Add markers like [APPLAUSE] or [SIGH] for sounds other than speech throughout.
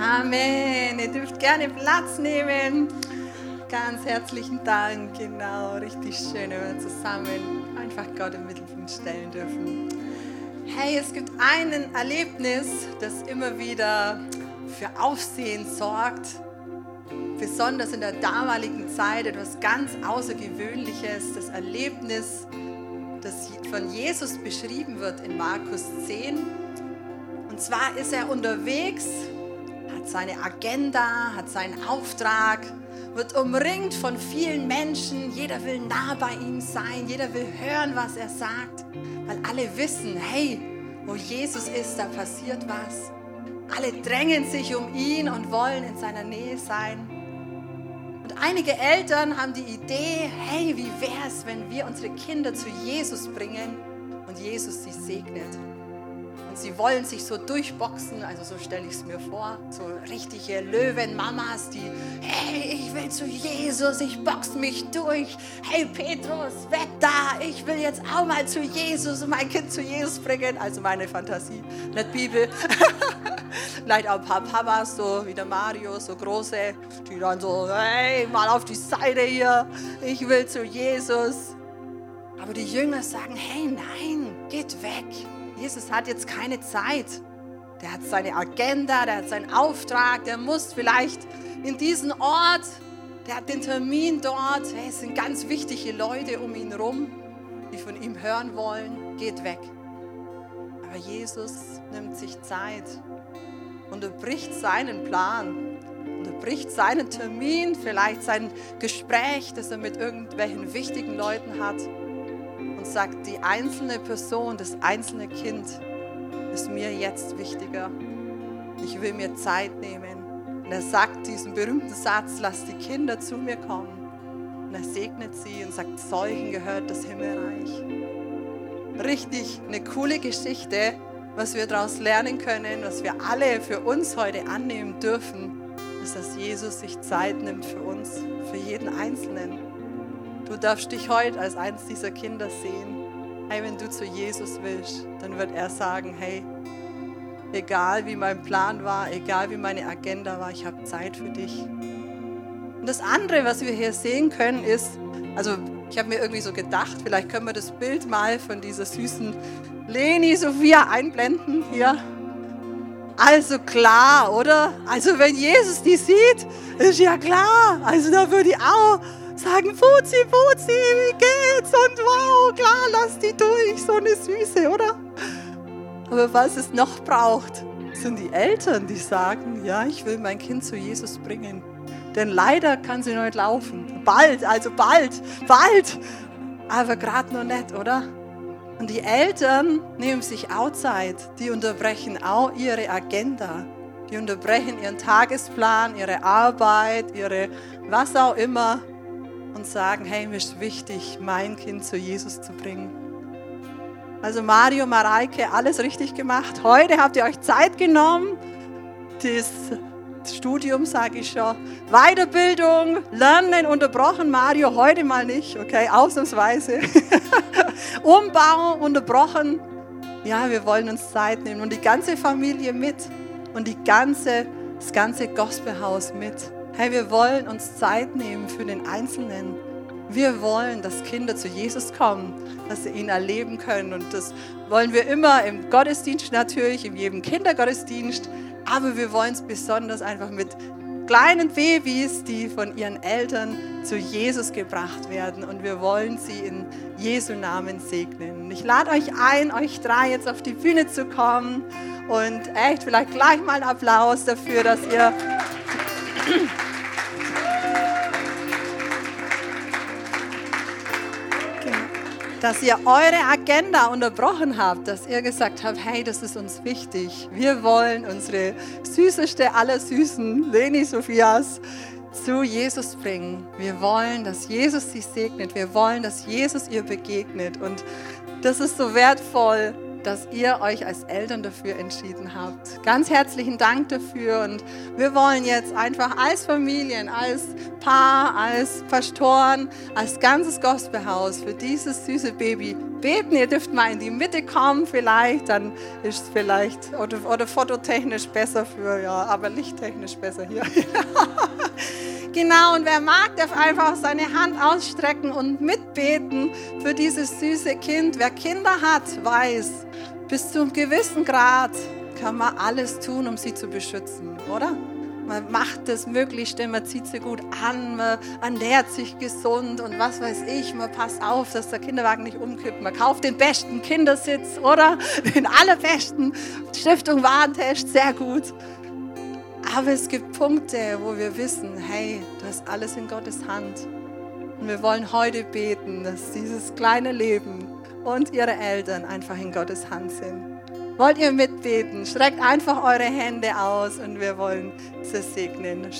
Amen. Ihr dürft gerne Platz nehmen. Ganz herzlichen Dank. Genau, richtig schön, wenn wir zusammen einfach Gott im Mittelpunkt stellen dürfen. Hey, es gibt ein Erlebnis, das immer wieder für Aufsehen sorgt. Besonders in der damaligen Zeit etwas ganz Außergewöhnliches. Das Erlebnis, das von Jesus beschrieben wird in Markus 10. Und zwar ist er unterwegs hat seine Agenda, hat seinen Auftrag, wird umringt von vielen Menschen. Jeder will nah bei ihm sein, jeder will hören, was er sagt, weil alle wissen, hey, wo Jesus ist, da passiert was. Alle drängen sich um ihn und wollen in seiner Nähe sein. Und einige Eltern haben die Idee, hey, wie wäre es, wenn wir unsere Kinder zu Jesus bringen und Jesus sie segnet. Und sie wollen sich so durchboxen, also so stelle ich es mir vor, so richtige Löwenmamas, die, hey, ich will zu Jesus, ich box mich durch. Hey Petrus, weg da, ich will jetzt auch mal zu Jesus und mein Kind zu Jesus bringen. Also meine Fantasie, nicht Bibel. [LAUGHS] Vielleicht auch ein paar Papas, so wie der Mario, so große, die dann so, hey, mal auf die Seite hier, ich will zu Jesus. Aber die Jünger sagen, hey, nein, geht weg. Jesus hat jetzt keine Zeit. Der hat seine Agenda, der hat seinen Auftrag, der muss vielleicht in diesen Ort, der hat den Termin dort. Hey, es sind ganz wichtige Leute um ihn herum, die von ihm hören wollen. Geht weg. Aber Jesus nimmt sich Zeit und er bricht seinen Plan. Er bricht seinen Termin, vielleicht sein Gespräch, das er mit irgendwelchen wichtigen Leuten hat und sagt, die einzelne Person, das einzelne Kind ist mir jetzt wichtiger. Ich will mir Zeit nehmen. Und er sagt diesen berühmten Satz, lass die Kinder zu mir kommen. Und er segnet sie und sagt, solchen gehört das Himmelreich. Richtig eine coole Geschichte, was wir daraus lernen können, was wir alle für uns heute annehmen dürfen, ist, dass Jesus sich Zeit nimmt für uns, für jeden Einzelnen. Du darfst dich heute als eines dieser Kinder sehen. Hey, wenn du zu Jesus willst, dann wird er sagen, hey, egal wie mein Plan war, egal wie meine Agenda war, ich habe Zeit für dich. Und das andere, was wir hier sehen können, ist, also ich habe mir irgendwie so gedacht, vielleicht können wir das Bild mal von dieser süßen Leni Sophia einblenden hier. Also klar, oder? Also wenn Jesus die sieht, ist ja klar. Also da würde ich auch sagen, Fuzzi, Fuzzi, wie geht's? Und wow, klar, lass die durch, so eine Süße, oder? Aber was es noch braucht, sind die Eltern, die sagen, ja, ich will mein Kind zu Jesus bringen. Denn leider kann sie noch nicht laufen. Bald, also bald, bald. Aber gerade noch nicht, oder? Und die Eltern nehmen sich auch Zeit. Die unterbrechen auch ihre Agenda. Die unterbrechen ihren Tagesplan, ihre Arbeit, ihre was auch immer und sagen, hey, mir ist wichtig, mein Kind zu Jesus zu bringen. Also Mario, Mareike, alles richtig gemacht. Heute habt ihr euch Zeit genommen. Das Studium, sage ich schon. Weiterbildung, Lernen unterbrochen. Mario, heute mal nicht, okay, ausnahmsweise. [LAUGHS] Umbau unterbrochen. Ja, wir wollen uns Zeit nehmen und die ganze Familie mit und die ganze, das ganze Gospelhaus mit. Hey, wir wollen uns Zeit nehmen für den Einzelnen. Wir wollen, dass Kinder zu Jesus kommen, dass sie ihn erleben können. Und das wollen wir immer im Gottesdienst natürlich, in jedem Kindergottesdienst. Aber wir wollen es besonders einfach mit kleinen Babys, die von ihren Eltern zu Jesus gebracht werden. Und wir wollen sie in Jesu Namen segnen. Und ich lade euch ein, euch drei jetzt auf die Bühne zu kommen. Und echt vielleicht gleich mal einen Applaus dafür, dass ihr dass ihr eure Agenda unterbrochen habt, dass ihr gesagt habt, hey, das ist uns wichtig. Wir wollen unsere süßeste aller Süßen, Leni Sophias, zu Jesus bringen. Wir wollen, dass Jesus sie segnet. Wir wollen, dass Jesus ihr begegnet. Und das ist so wertvoll, dass ihr euch als Eltern dafür entschieden habt. Ganz herzlichen Dank dafür und wir wollen jetzt einfach als Familien, als Paar, als Pastoren, als ganzes Gospelhaus für dieses süße Baby beten. Ihr dürft mal in die Mitte kommen vielleicht, dann ist es vielleicht oder, oder fototechnisch besser für, ja, aber lichttechnisch besser hier. [LAUGHS] Genau, und wer mag, darf einfach seine Hand ausstrecken und mitbeten für dieses süße Kind. Wer Kinder hat, weiß, bis zu einem gewissen Grad kann man alles tun, um sie zu beschützen, oder? Man macht das Möglichste, man zieht sie gut an, man ernährt sich gesund und was weiß ich, man passt auf, dass der Kinderwagen nicht umkippt, man kauft den besten Kindersitz, oder? Den allerbesten. Stiftung Warentest, sehr gut. Aber es gibt Punkte, wo wir wissen, hey, das ist alles in Gottes Hand. Und wir wollen heute beten, dass dieses kleine Leben und ihre Eltern einfach in Gottes Hand sind. Wollt ihr mitbeten? Streckt einfach eure Hände aus und wir wollen sie segnen.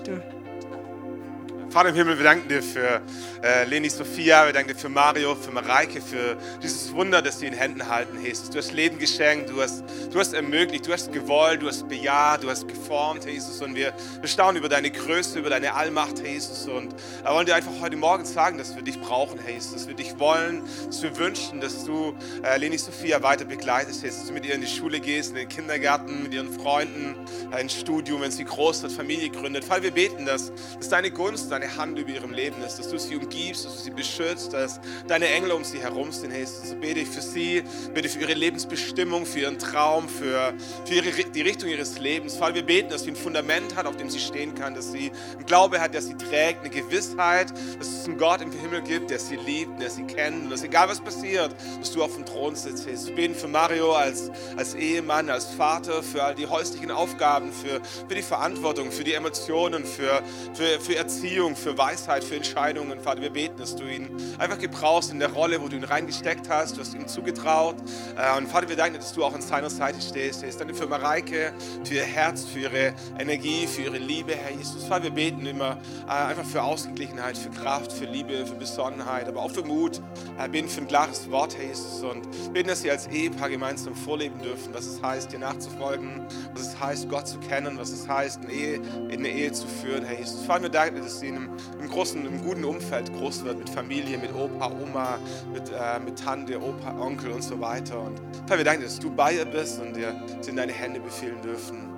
Vater im Himmel, wir danken dir für äh, Leni Sophia, wir danken dir für Mario, für Mareike, für dieses Wunder, das sie in Händen halten, Jesus. Du hast Leben geschenkt, du hast, du hast ermöglicht, du hast gewollt, du hast bejaht, du hast geformt, Jesus. Und wir, wir staunen über deine Größe, über deine Allmacht, Jesus. Und wir wollen dir einfach heute Morgen sagen, dass wir dich brauchen, Jesus, dass wir dich wollen, dass wir wünschen, dass du äh, Leni Sophia weiter begleitest, Jesus, dass du mit ihr in die Schule gehst, in den Kindergarten, mit ihren Freunden, äh, ins Studium, wenn sie groß wird, Familie gründet. Vater, wir beten, dass, dass deine Gunst, deine Hand über ihrem Leben ist, dass du sie umgibst, dass du sie beschützt, dass deine Engel um sie herum sind, Jesus. So bete ich für sie, bete für ihre Lebensbestimmung, für ihren Traum, für, für ihre, die Richtung ihres Lebens. Vater, wir beten, dass sie ein Fundament hat, auf dem sie stehen kann, dass sie einen Glaube hat, der sie trägt, eine Gewissheit, dass es einen Gott im Himmel gibt, der sie liebt, der sie kennt und dass egal was passiert, dass du auf dem Thron sitzt, Jesus. Wir beten für Mario als, als Ehemann, als Vater, für all die häuslichen Aufgaben, für, für die Verantwortung, für die Emotionen, für, für, für Erziehung, für Weisheit, für Entscheidungen. Vater, wir beten, dass du ihn einfach gebrauchst in der Rolle, wo du ihn reingesteckt hast. Du hast ihm zugetraut. Äh, und Vater, wir danken dass du auch an seiner Seite stehst. Ich danke für Mareike, für ihr Herz, für ihre Energie, für ihre Liebe, Herr Jesus. Vater, wir beten immer äh, einfach für Ausgeglichenheit, für Kraft, für Liebe, für Besonnenheit, aber auch für Mut. Wir beten für ein klares Wort, Herr Jesus. Und beten, dass sie als Ehepaar gemeinsam vorleben dürfen, was es heißt, dir nachzufolgen, was es heißt, Gott zu kennen, was es heißt, eine Ehe, in eine Ehe zu führen, Herr Jesus. Vater, wir danken dass sie in einem im großen, im guten Umfeld groß wird, mit Familie, mit Opa, Oma, mit, äh, mit Tante, Opa, Onkel und so weiter. Und Herr, wir danken, dass du bei ihr bist und dir in deine Hände befehlen dürfen.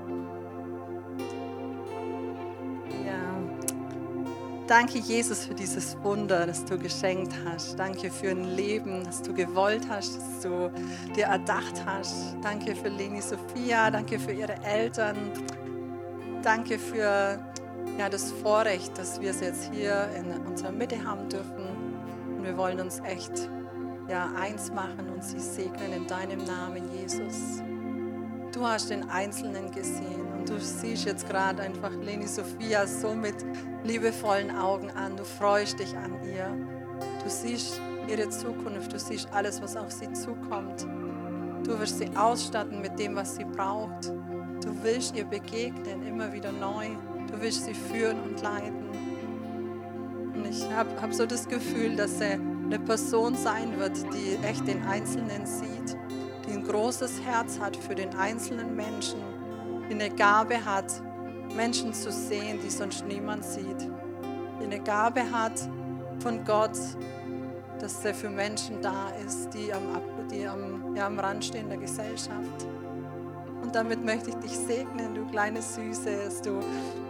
Danke, Jesus, für dieses Wunder, das du geschenkt hast. Danke für ein Leben, das du gewollt hast, das du dir erdacht hast. Danke für Leni Sophia, danke für ihre Eltern. Danke für ja, das Vorrecht, dass wir es jetzt hier in unserer Mitte haben dürfen. Und wir wollen uns echt ja, eins machen und sie segnen in deinem Namen, Jesus. Du hast den Einzelnen gesehen und du siehst jetzt gerade einfach Leni Sophia so mit liebevollen Augen an. Du freust dich an ihr. Du siehst ihre Zukunft, du siehst alles, was auf sie zukommt. Du wirst sie ausstatten mit dem, was sie braucht. Du willst ihr begegnen, immer wieder neu. Du willst sie führen und leiten. Und ich habe hab so das Gefühl, dass er eine Person sein wird, die echt den Einzelnen sieht, die ein großes Herz hat für den einzelnen Menschen, die eine Gabe hat, Menschen zu sehen, die sonst niemand sieht, die eine Gabe hat von Gott, dass er für Menschen da ist, die am, die am, ja, am Rand stehen der Gesellschaft. Und damit möchte ich dich segnen, du kleine Süße, dass du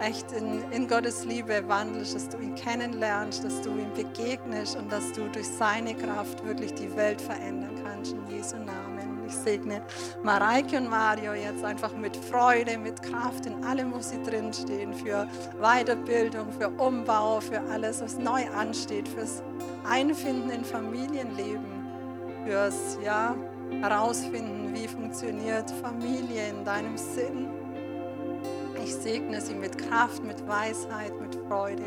echt in, in Gottes Liebe wandelst, dass du ihn kennenlernst, dass du ihm begegnest und dass du durch seine Kraft wirklich die Welt verändern kannst. In Jesu Namen. Ich segne Mareike und Mario jetzt einfach mit Freude, mit Kraft in allem, wo sie drinstehen, für Weiterbildung, für Umbau, für alles, was neu ansteht, fürs Einfinden in Familienleben, fürs, ja, herausfinden, wie funktioniert Familie in deinem Sinn. Ich segne sie mit Kraft, mit Weisheit, mit Freude,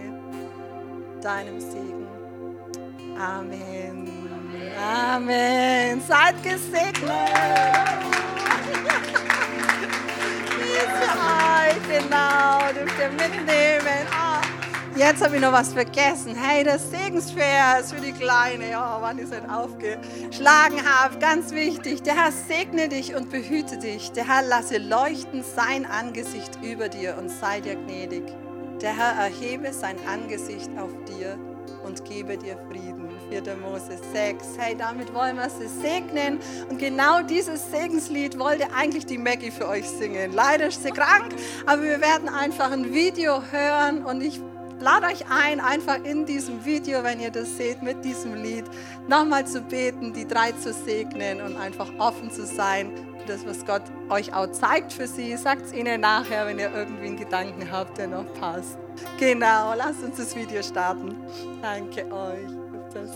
deinem Segen. Amen. Amen. Seid gesegnet. [LAUGHS] Genau, dürft ihr mitnehmen. Oh, Jetzt habe ich noch was vergessen. Hey, das Segensvers für die Kleine. Ja, wann ich es nicht aufgeschlagen habe. Ganz wichtig. Der Herr segne dich und behüte dich. Der Herr lasse leuchten sein Angesicht über dir und sei dir gnädig. Der Herr erhebe sein Angesicht auf dir und gebe dir Frieden. 4. Mose 6. Hey, damit wollen wir sie segnen. Und genau dieses Segenslied wollte eigentlich die Maggie für euch singen. Leider ist sie krank, aber wir werden einfach ein Video hören und ich lade euch ein, einfach in diesem Video, wenn ihr das seht, mit diesem Lied nochmal zu beten, die drei zu segnen und einfach offen zu sein für das, was Gott euch auch zeigt für sie. Sagt es ihnen nachher, wenn ihr irgendwie einen Gedanken habt, der noch passt. Genau, lasst uns das Video starten. Danke euch. Das.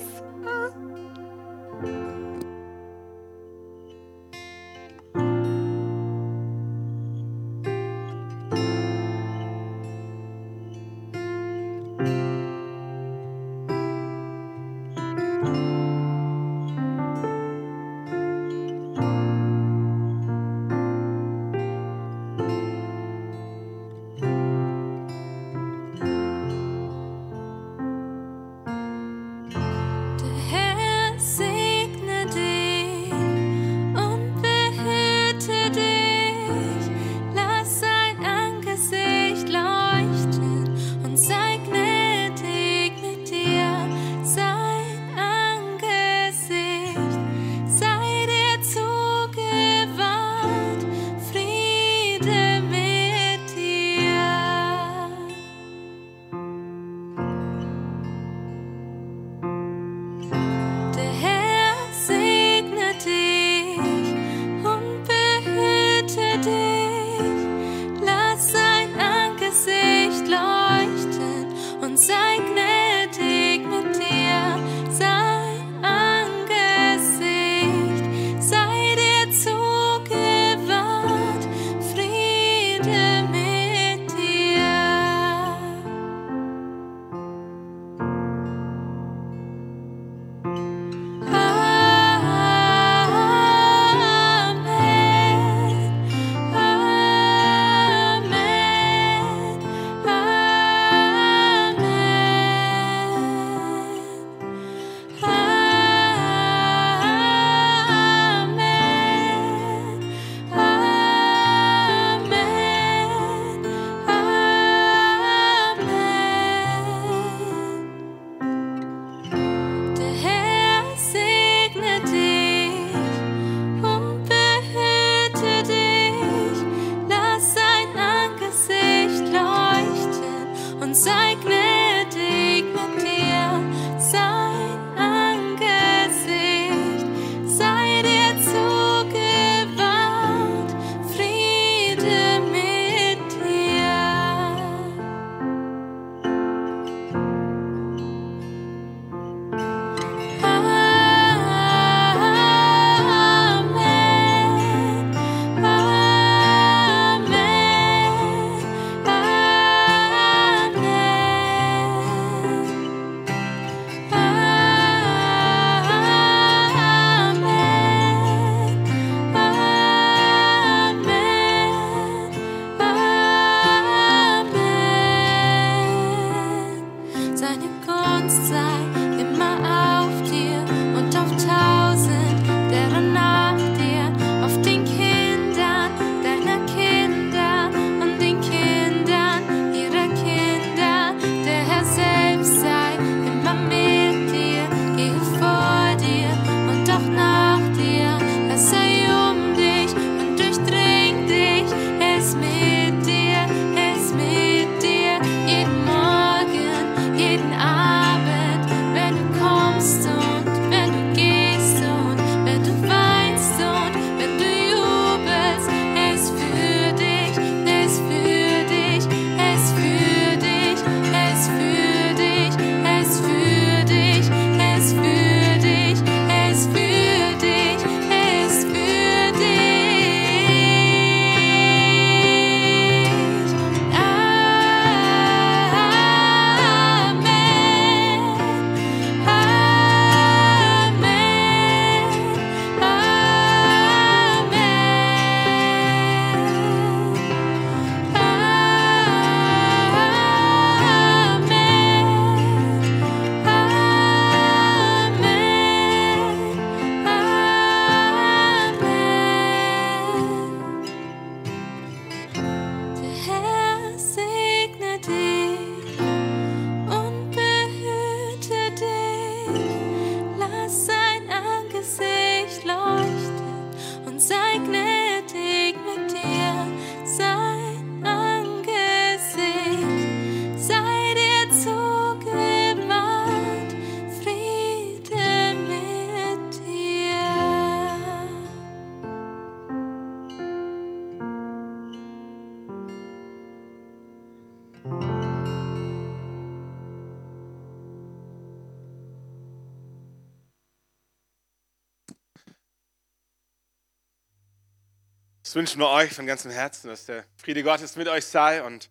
Das wünschen wir euch von ganzem Herzen, dass der Friede Gottes mit euch sei. Und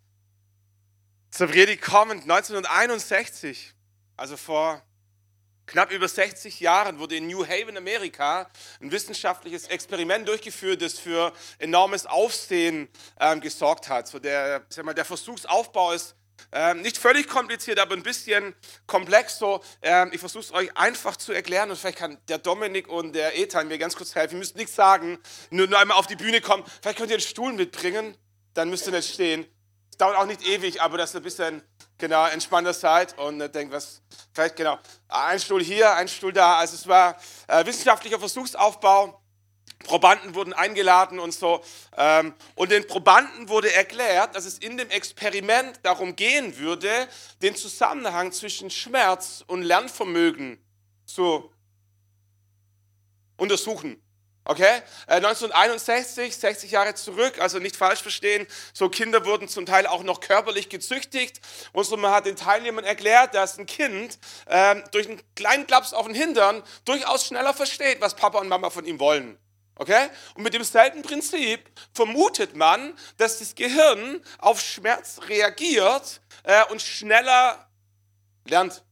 zur Predigt kommend, 1961, also vor knapp über 60 Jahren, wurde in New Haven, Amerika, ein wissenschaftliches Experiment durchgeführt, das für enormes Aufsehen ähm, gesorgt hat. So der, sag mal, der Versuchsaufbau ist ähm, nicht völlig kompliziert, aber ein bisschen komplex. So, ähm, ich versuche es euch einfach zu erklären und vielleicht kann der Dominik und der Ethan mir ganz kurz helfen. Ihr müsst nichts sagen, nur, nur einmal auf die Bühne kommen. Vielleicht könnt ihr einen Stuhl mitbringen, dann müsst ihr nicht stehen. Es dauert auch nicht ewig, aber dass ihr ein bisschen genau, entspannter seid und äh, denkt, was, vielleicht genau, ein Stuhl hier, ein Stuhl da. Also es war äh, wissenschaftlicher Versuchsaufbau. Probanden wurden eingeladen und so. Ähm, und den Probanden wurde erklärt, dass es in dem Experiment darum gehen würde, den Zusammenhang zwischen Schmerz und Lernvermögen zu untersuchen. Okay? 1961, äh, 60 Jahre zurück, also nicht falsch verstehen, so Kinder wurden zum Teil auch noch körperlich gezüchtigt. Und so man hat den Teilnehmern erklärt, dass ein Kind ähm, durch einen kleinen Klaps auf den Hintern durchaus schneller versteht, was Papa und Mama von ihm wollen. Okay? Und mit demselben Prinzip vermutet man, dass das Gehirn auf Schmerz reagiert äh, und schneller lernt.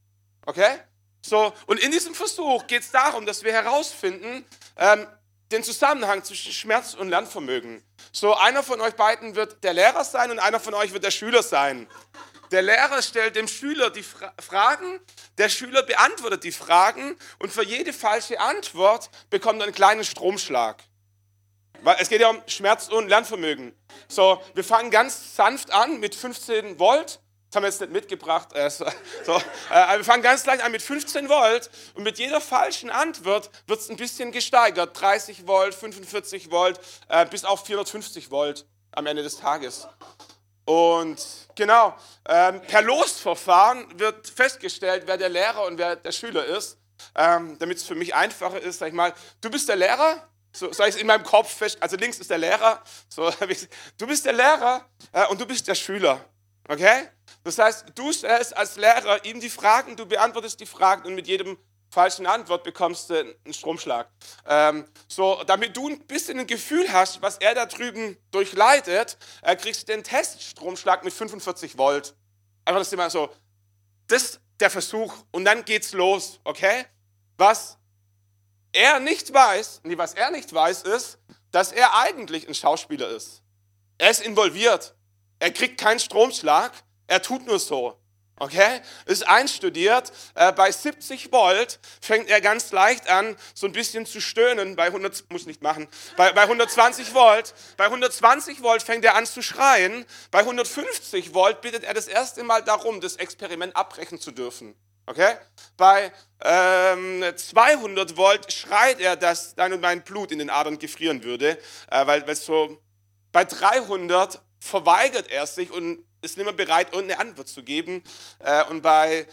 Okay? So, und in diesem Versuch geht es darum, dass wir herausfinden, ähm, den Zusammenhang zwischen Schmerz und Lernvermögen. So, einer von euch beiden wird der Lehrer sein und einer von euch wird der Schüler sein. Der Lehrer stellt dem Schüler die Fra Fragen, der Schüler beantwortet die Fragen und für jede falsche Antwort bekommt er einen kleinen Stromschlag. Es geht ja um Schmerz und Lernvermögen. So, wir fangen ganz sanft an mit 15 Volt. Das haben wir jetzt nicht mitgebracht. Äh, so, äh, wir fangen ganz leicht an mit 15 Volt und mit jeder falschen Antwort wird es ein bisschen gesteigert. 30 Volt, 45 Volt, äh, bis auf 450 Volt am Ende des Tages. Und genau, ähm, per Losverfahren wird festgestellt, wer der Lehrer und wer der Schüler ist, ähm, damit es für mich einfacher ist, sag ich mal, du bist der Lehrer, so sage ich es in meinem Kopf fest, also links ist der Lehrer, so, [LAUGHS] du bist der Lehrer äh, und du bist der Schüler, okay? Das heißt, du stellst als Lehrer ihm die Fragen, du beantwortest die Fragen und mit jedem falschen Antwort bekommst du einen Stromschlag. Ähm, so, damit du ein bisschen ein Gefühl hast, was er da drüben durchleidet, äh, kriegst du den Teststromschlag mit 45 Volt. Einfach das immer so. Das ist der Versuch und dann geht's los, okay? Was er nicht weiß, nee, was er nicht weiß, ist, dass er eigentlich ein Schauspieler ist. Er ist involviert. Er kriegt keinen Stromschlag. Er tut nur so. Okay? Ist einstudiert. Äh, bei 70 Volt fängt er ganz leicht an, so ein bisschen zu stöhnen. Bei 100, muss nicht machen. Bei, bei 120 Volt. Bei 120 Volt fängt er an zu schreien. Bei 150 Volt bittet er das erste Mal darum, das Experiment abbrechen zu dürfen. Okay? Bei ähm, 200 Volt schreit er, dass dein und mein Blut in den Adern gefrieren würde, äh, weil, weil so bei 300 verweigert er sich und ist nicht mehr bereit, irgendeine Antwort zu geben. Äh, und bei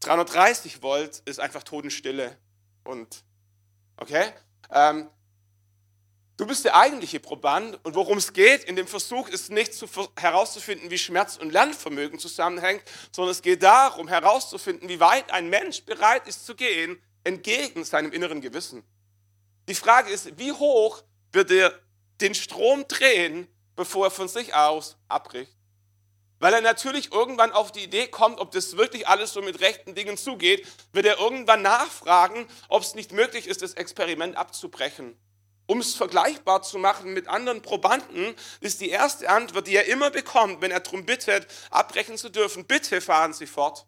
330 Volt ist einfach Totenstille. Und, okay? Ähm, du bist der eigentliche Proband und worum es geht in dem Versuch ist nicht zu, herauszufinden, wie Schmerz und Lernvermögen zusammenhängt, sondern es geht darum herauszufinden, wie weit ein Mensch bereit ist zu gehen entgegen seinem inneren Gewissen. Die Frage ist, wie hoch wird er den Strom drehen, bevor er von sich aus abbricht? Weil er natürlich irgendwann auf die Idee kommt, ob das wirklich alles so mit rechten Dingen zugeht, wird er irgendwann nachfragen, ob es nicht möglich ist, das Experiment abzubrechen. Um es vergleichbar zu machen mit anderen Probanden, ist die erste Antwort, die er immer bekommt, wenn er darum bittet, abbrechen zu dürfen, bitte fahren Sie fort.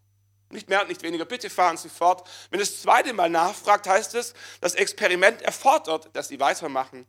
Nicht mehr und nicht weniger, bitte fahren Sie fort. Wenn das zweite Mal nachfragt, heißt es, das Experiment erfordert, dass Sie weitermachen.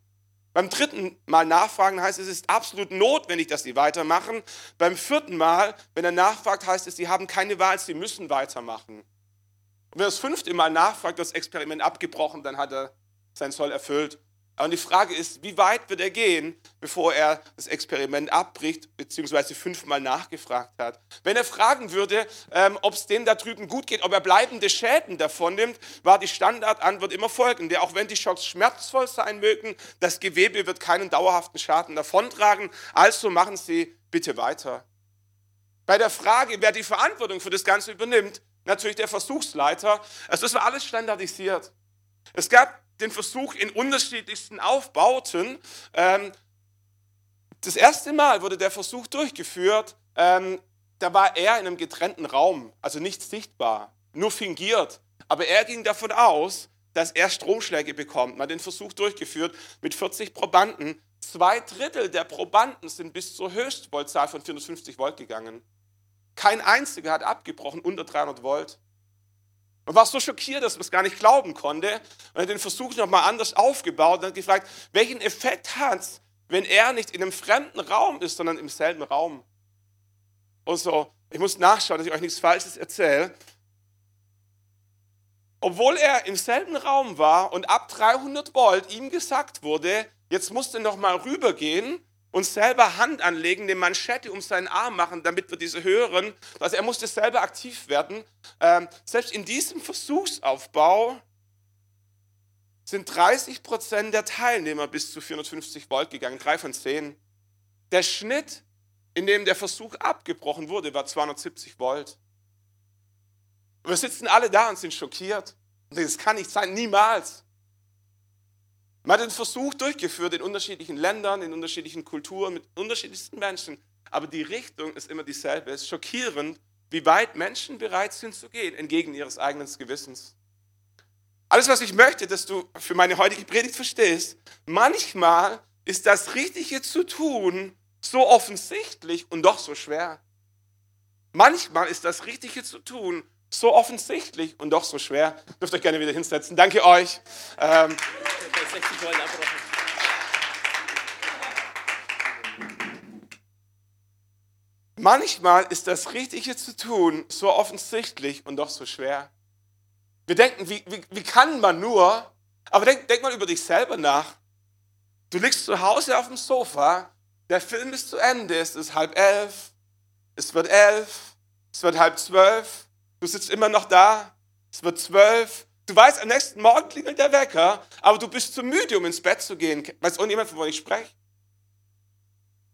Beim dritten Mal nachfragen heißt es, es ist absolut notwendig, dass sie weitermachen. Beim vierten Mal, wenn er nachfragt, heißt es, sie haben keine Wahl, sie müssen weitermachen. Und wenn er das fünfte Mal nachfragt, das Experiment abgebrochen, dann hat er sein Soll erfüllt. Und die Frage ist, wie weit wird er gehen, bevor er das Experiment abbricht, beziehungsweise fünfmal nachgefragt hat? Wenn er fragen würde, ähm, ob es denen da drüben gut geht, ob er bleibende Schäden davon nimmt, war die Standardantwort immer folgende. Auch wenn die Schocks schmerzvoll sein mögen, das Gewebe wird keinen dauerhaften Schaden davontragen, also machen Sie bitte weiter. Bei der Frage, wer die Verantwortung für das Ganze übernimmt, natürlich der Versuchsleiter. Also das war alles standardisiert. Es gab den Versuch in unterschiedlichsten Aufbauten. Ähm, das erste Mal wurde der Versuch durchgeführt, ähm, da war er in einem getrennten Raum, also nicht sichtbar, nur fingiert. Aber er ging davon aus, dass er Stromschläge bekommt. Man hat den Versuch durchgeführt mit 40 Probanden. Zwei Drittel der Probanden sind bis zur Höchstvoltzahl von 450 Volt gegangen. Kein einziger hat abgebrochen unter 300 Volt. Man war so schockiert, dass man es gar nicht glauben konnte und hat den Versuch nochmal anders aufgebaut und hat gefragt, welchen Effekt hat es, wenn er nicht in einem fremden Raum ist, sondern im selben Raum. Und so, ich muss nachschauen, dass ich euch nichts Falsches erzähle. Obwohl er im selben Raum war und ab 300 Volt ihm gesagt wurde, jetzt musst du nochmal rübergehen und selber Hand anlegen, eine Manschette um seinen Arm machen, damit wir diese hören. Also er musste selber aktiv werden. Ähm, selbst in diesem Versuchsaufbau sind 30 Prozent der Teilnehmer bis zu 450 Volt gegangen, drei von zehn. Der Schnitt, in dem der Versuch abgebrochen wurde, war 270 Volt. Und wir sitzen alle da und sind schockiert. Das kann nicht sein, niemals. Man hat den Versuch durchgeführt in unterschiedlichen Ländern, in unterschiedlichen Kulturen, mit unterschiedlichsten Menschen. Aber die Richtung ist immer dieselbe. Es ist schockierend, wie weit Menschen bereit sind zu gehen, entgegen ihres eigenen Gewissens. Alles, was ich möchte, dass du für meine heutige Predigt verstehst, manchmal ist das Richtige zu tun so offensichtlich und doch so schwer. Manchmal ist das Richtige zu tun so offensichtlich und doch so schwer. Dürft euch gerne wieder hinsetzen. Danke euch. Ähm, Manchmal ist das Richtige zu tun so offensichtlich und doch so schwer. Wir denken, wie, wie, wie kann man nur? Aber denk, denk mal über dich selber nach. Du liegst zu Hause auf dem Sofa, der Film ist zu Ende, es ist halb elf, es wird elf, es wird halb zwölf, du sitzt immer noch da, es wird zwölf, du weißt, am nächsten Morgen klingelt der Wecker, aber du bist zu müde, um ins Bett zu gehen. Weiß irgendjemand, von wo ich spreche?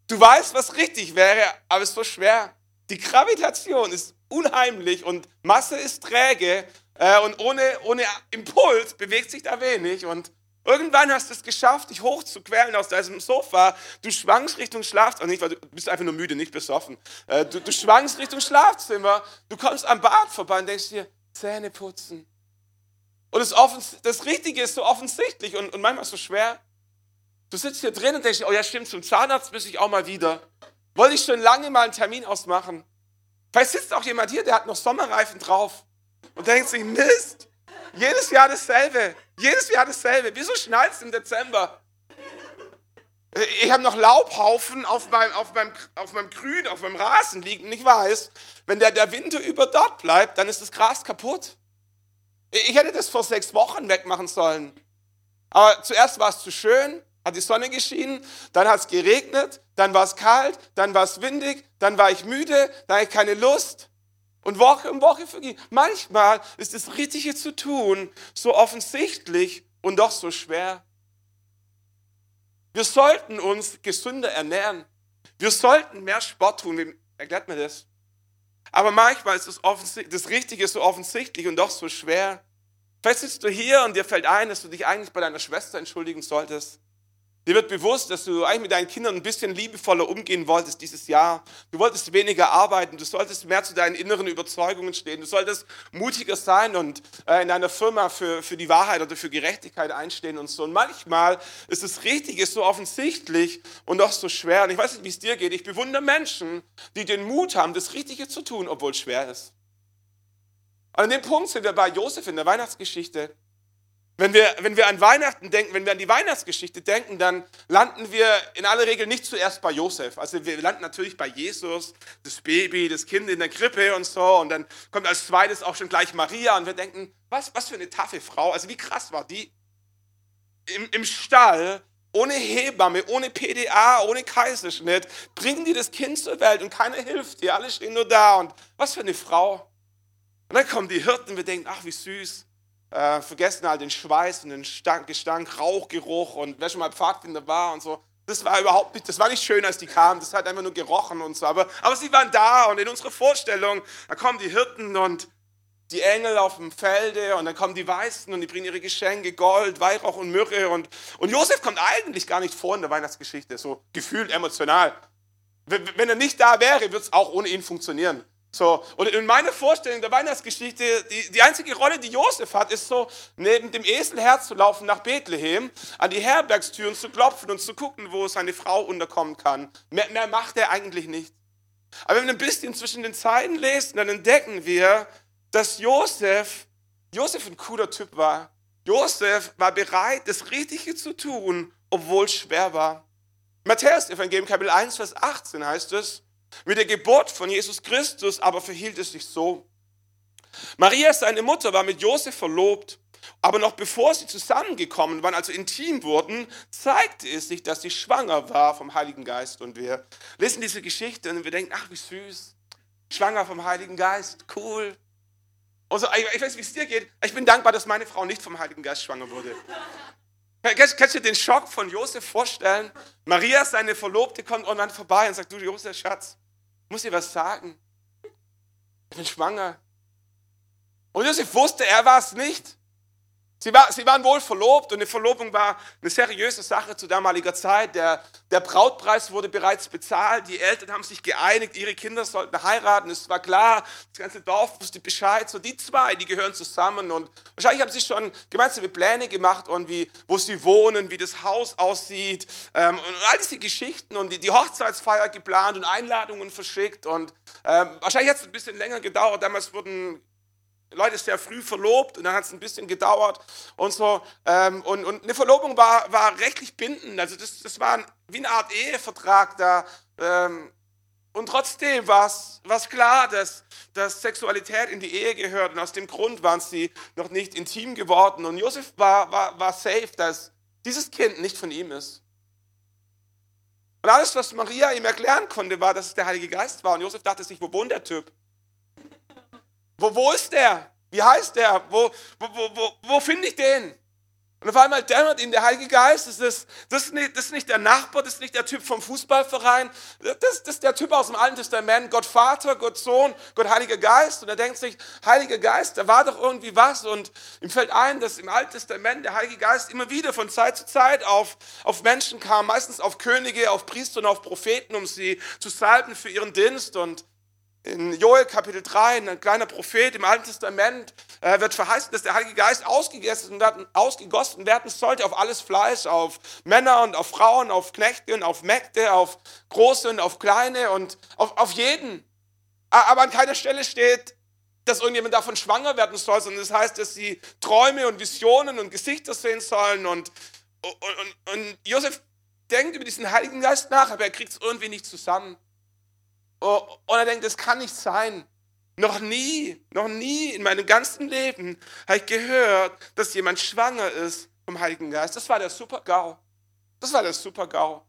Du weißt, was richtig wäre, aber es ist so schwer. Die Gravitation ist unheimlich und Masse ist träge äh, und ohne, ohne Impuls bewegt sich da wenig. Und irgendwann hast du es geschafft, dich hochzuquälen aus deinem Sofa. Du schwankst Richtung Schlafzimmer, nicht, weil du bist einfach nur müde, nicht besoffen. Äh, du, du schwankst Richtung Schlafzimmer, du kommst am Bad vorbei und denkst dir, Zähne putzen. Und das, das Richtige ist so offensichtlich und, und manchmal so schwer. Du sitzt hier drin und denkst, oh ja stimmt, zum Zahnarzt muss ich auch mal wieder. Wollte ich schon lange mal einen Termin ausmachen. Vielleicht sitzt auch jemand hier, der hat noch Sommerreifen drauf und denkt sich, Mist, jedes Jahr dasselbe, jedes Jahr dasselbe. Wieso schneit es im Dezember? Ich habe noch Laubhaufen auf meinem, auf, meinem, auf meinem Grün, auf meinem Rasen liegen und ich weiß, wenn der, der Winter über dort bleibt, dann ist das Gras kaputt. Ich hätte das vor sechs Wochen wegmachen sollen. Aber zuerst war es zu schön, hat die Sonne geschienen, dann hat es geregnet, dann war es kalt, dann war es windig, dann war ich müde, dann hatte ich keine Lust. Und Woche um Woche verging. Manchmal ist das Richtige zu tun so offensichtlich und doch so schwer. Wir sollten uns gesünder ernähren. Wir sollten mehr Sport tun. Wie erklärt mir das? Aber manchmal ist das, das Richtige so offensichtlich und doch so schwer. Vielleicht sitzt du hier und dir fällt ein, dass du dich eigentlich bei deiner Schwester entschuldigen solltest. Dir wird bewusst, dass du eigentlich mit deinen Kindern ein bisschen liebevoller umgehen wolltest dieses Jahr. Du wolltest weniger arbeiten, du solltest mehr zu deinen inneren Überzeugungen stehen, du solltest mutiger sein und äh, in deiner Firma für, für die Wahrheit oder für Gerechtigkeit einstehen und so. Und manchmal ist das Richtige so offensichtlich und doch so schwer. Und ich weiß nicht, wie es dir geht. Ich bewundere Menschen, die den Mut haben, das Richtige zu tun, obwohl es schwer ist. Und an dem Punkt sind wir bei Josef in der Weihnachtsgeschichte. Wenn wir, wenn wir an Weihnachten denken, wenn wir an die Weihnachtsgeschichte denken, dann landen wir in aller Regel nicht zuerst bei Josef. Also wir landen natürlich bei Jesus, das Baby, das Kind in der Krippe und so. Und dann kommt als zweites auch schon gleich Maria und wir denken, was, was für eine taffe Frau. Also wie krass war die im, im Stall, ohne Hebamme, ohne PDA, ohne Kaiserschnitt, bringen die das Kind zur Welt und keiner hilft ihr. Alle stehen nur da und was für eine Frau. Und dann kommen die Hirten wir denken, ach wie süß äh, vergessen halt den Schweiß und den Stank, Gestank, Rauchgeruch und wer schon mal Pfadfinder war und so. Das war überhaupt nicht, das war nicht schön, als die kamen, das hat einfach nur gerochen und so. Aber, aber sie waren da und in unserer Vorstellung, da kommen die Hirten und die Engel auf dem Felde und dann kommen die Weißen und die bringen ihre Geschenke, Gold, Weihrauch und Myrrhe und, und Josef kommt eigentlich gar nicht vor in der Weihnachtsgeschichte, so gefühlt emotional. Wenn er nicht da wäre, wird es auch ohne ihn funktionieren. So, und in meiner Vorstellung der Weihnachtsgeschichte, die, die einzige Rolle, die Josef hat, ist so, neben dem Esel herzulaufen nach Bethlehem, an die Herbergstüren zu klopfen und zu gucken, wo seine Frau unterkommen kann. Mehr, mehr macht er eigentlich nicht. Aber wenn wir ein bisschen zwischen den Zeilen lesen, dann entdecken wir, dass Josef, Josef ein cooler Typ war. Josef war bereit, das Richtige zu tun, obwohl es schwer war. Matthäus Evangelium Kapitel 1, Vers 18 heißt es, mit der Geburt von Jesus Christus aber verhielt es sich so. Maria, seine Mutter, war mit Josef verlobt, aber noch bevor sie zusammengekommen waren, also intim wurden, zeigte es sich, dass sie schwanger war vom Heiligen Geist. Und wir lesen diese Geschichte und wir denken, ach, wie süß. Schwanger vom Heiligen Geist, cool. Und so, ich weiß, wie es dir geht. Ich bin dankbar, dass meine Frau nicht vom Heiligen Geist schwanger wurde. Kannst, du dir den Schock von Josef vorstellen? Maria, seine Verlobte, kommt irgendwann vorbei und sagt, du Josef, Schatz, muss dir was sagen. Ich bin schwanger. Und Josef wusste, er war es nicht. Sie, war, sie waren wohl verlobt und eine Verlobung war eine seriöse Sache zu damaliger Zeit. Der, der Brautpreis wurde bereits bezahlt, die Eltern haben sich geeinigt, ihre Kinder sollten heiraten. Es war klar, das ganze Dorf wusste Bescheid. So die zwei, die gehören zusammen und wahrscheinlich haben sie schon gemeinsame Pläne gemacht und wie, wo sie wohnen, wie das Haus aussieht ähm, und all diese Geschichten und die, die Hochzeitsfeier geplant und Einladungen verschickt und ähm, wahrscheinlich hat es ein bisschen länger gedauert. Damals wurden Leute sehr früh verlobt und dann hat es ein bisschen gedauert und so. Ähm, und, und eine Verlobung war, war rechtlich bindend. Also das, das war wie eine Art Ehevertrag da. Ähm, und trotzdem war es klar, dass, dass Sexualität in die Ehe gehört. Und aus dem Grund waren sie noch nicht intim geworden. Und Josef war, war, war safe, dass dieses Kind nicht von ihm ist. Und alles, was Maria ihm erklären konnte, war, dass es der Heilige Geist war. Und Josef dachte sich, wo wohnt der Typ? Wo, wo ist der? Wie heißt der? Wo, wo, wo, wo finde ich den? Und auf einmal dämmert ihn der Heilige Geist. Das ist, das, ist nicht, das ist nicht der Nachbar, das ist nicht der Typ vom Fußballverein. Das, das ist der Typ aus dem Alten Testament. Gott Vater, Gott Sohn, Gott Heiliger Geist. Und er denkt sich, Heiliger Geist, da war doch irgendwie was. Und ihm fällt ein, dass im Alten Testament der Heilige Geist immer wieder von Zeit zu Zeit auf, auf Menschen kam. Meistens auf Könige, auf Priester und auf Propheten, um sie zu salben für ihren Dienst. Und in Joel Kapitel 3, ein kleiner Prophet im Alten Testament, äh, wird verheißen, dass der Heilige Geist ausgegossen werden, sollte auf alles Fleisch, auf Männer und auf Frauen, auf Knechte und auf Mägde, auf Große und auf Kleine und auf, auf jeden. Aber an keiner Stelle steht, dass irgendjemand davon schwanger werden soll, sondern das heißt, dass sie Träume und Visionen und Gesichter sehen sollen. Und, und, und, und Josef denkt über diesen Heiligen Geist nach, aber er kriegt es irgendwie nicht zusammen. Und er denkt, das kann nicht sein. Noch nie, noch nie in meinem ganzen Leben habe ich gehört, dass jemand schwanger ist vom Heiligen Geist. Das war der Super-GAU. Das war der Super-GAU.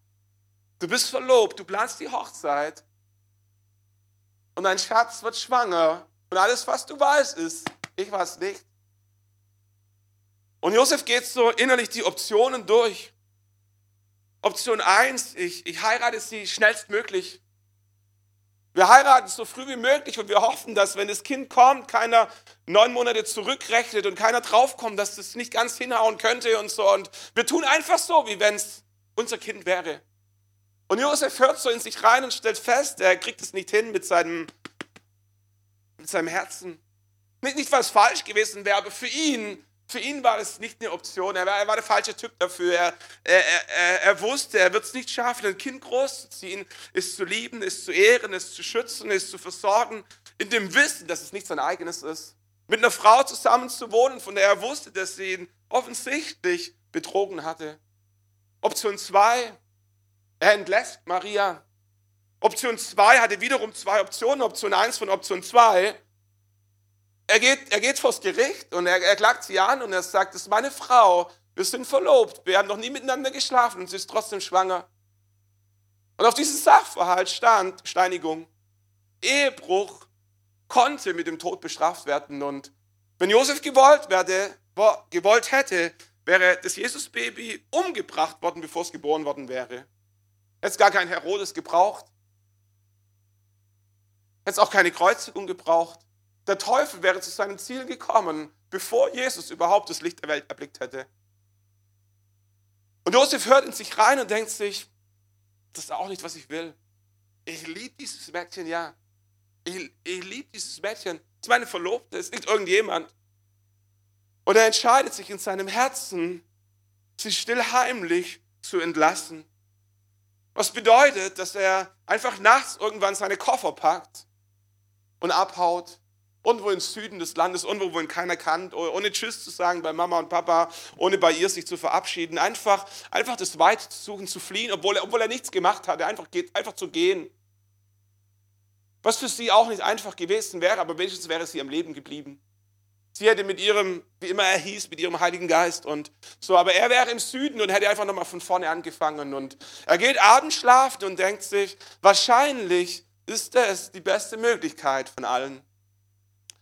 Du bist verlobt, du planst die Hochzeit und dein Schatz wird schwanger und alles, was du weißt, ist, ich weiß nicht. Und Josef geht so innerlich die Optionen durch. Option 1, ich, ich heirate sie schnellstmöglich. Wir heiraten so früh wie möglich und wir hoffen, dass wenn das Kind kommt, keiner neun Monate zurückrechnet und keiner draufkommt, dass das nicht ganz hinhauen könnte und so. Und wir tun einfach so, wie wenn es unser Kind wäre. Und Josef hört so in sich rein und stellt fest, er kriegt es nicht hin mit seinem, mit seinem Herzen. Nicht, nicht, was falsch gewesen wäre, aber für ihn für ihn war es nicht eine Option. Er war, er war der falsche Typ dafür. Er, er, er, er wusste, er wird es nicht schaffen, ein Kind großzuziehen, es zu lieben, es zu ehren, es zu schützen, es zu versorgen, in dem Wissen, dass es nicht sein eigenes ist. Mit einer Frau zusammen zu wohnen, von der er wusste, dass sie ihn offensichtlich betrogen hatte. Option 2, er entlässt Maria. Option 2 hatte wiederum zwei Optionen. Option 1 von Option 2 er geht, er geht vors Gericht und er, er klagt sie an und er sagt, das ist meine Frau, wir sind verlobt, wir haben noch nie miteinander geschlafen und sie ist trotzdem schwanger. Und auf diesen Sachverhalt stand Steinigung. Ehebruch konnte mit dem Tod bestraft werden. Und wenn Josef gewollt, werde, gewollt hätte, wäre das Jesusbaby umgebracht worden, bevor es geboren worden wäre. Hätte es gar kein Herodes gebraucht. Hätte es auch keine Kreuzigung gebraucht. Der Teufel wäre zu seinem Ziel gekommen, bevor Jesus überhaupt das Licht der Welt erblickt hätte. Und Josef hört in sich rein und denkt sich, das ist auch nicht, was ich will. Ich liebe dieses Mädchen, ja. Ich, ich liebe dieses Mädchen. Das ist meine Verlobte, es ist nicht irgendjemand. Und er entscheidet sich in seinem Herzen, sie still heimlich zu entlassen. Was bedeutet, dass er einfach nachts irgendwann seine Koffer packt und abhaut. Irgendwo im Süden des Landes, irgendwo, wo ihn keiner kannt, ohne Tschüss zu sagen bei Mama und Papa, ohne bei ihr sich zu verabschieden. Einfach, einfach das Weite zu suchen, zu fliehen, obwohl er, obwohl er nichts gemacht hatte, einfach, geht, einfach zu gehen. Was für sie auch nicht einfach gewesen wäre, aber wenigstens wäre sie am Leben geblieben. Sie hätte mit ihrem, wie immer er hieß, mit ihrem Heiligen Geist und so, aber er wäre im Süden und hätte einfach nochmal von vorne angefangen und er geht abends schlafen und denkt sich, wahrscheinlich ist das die beste Möglichkeit von allen.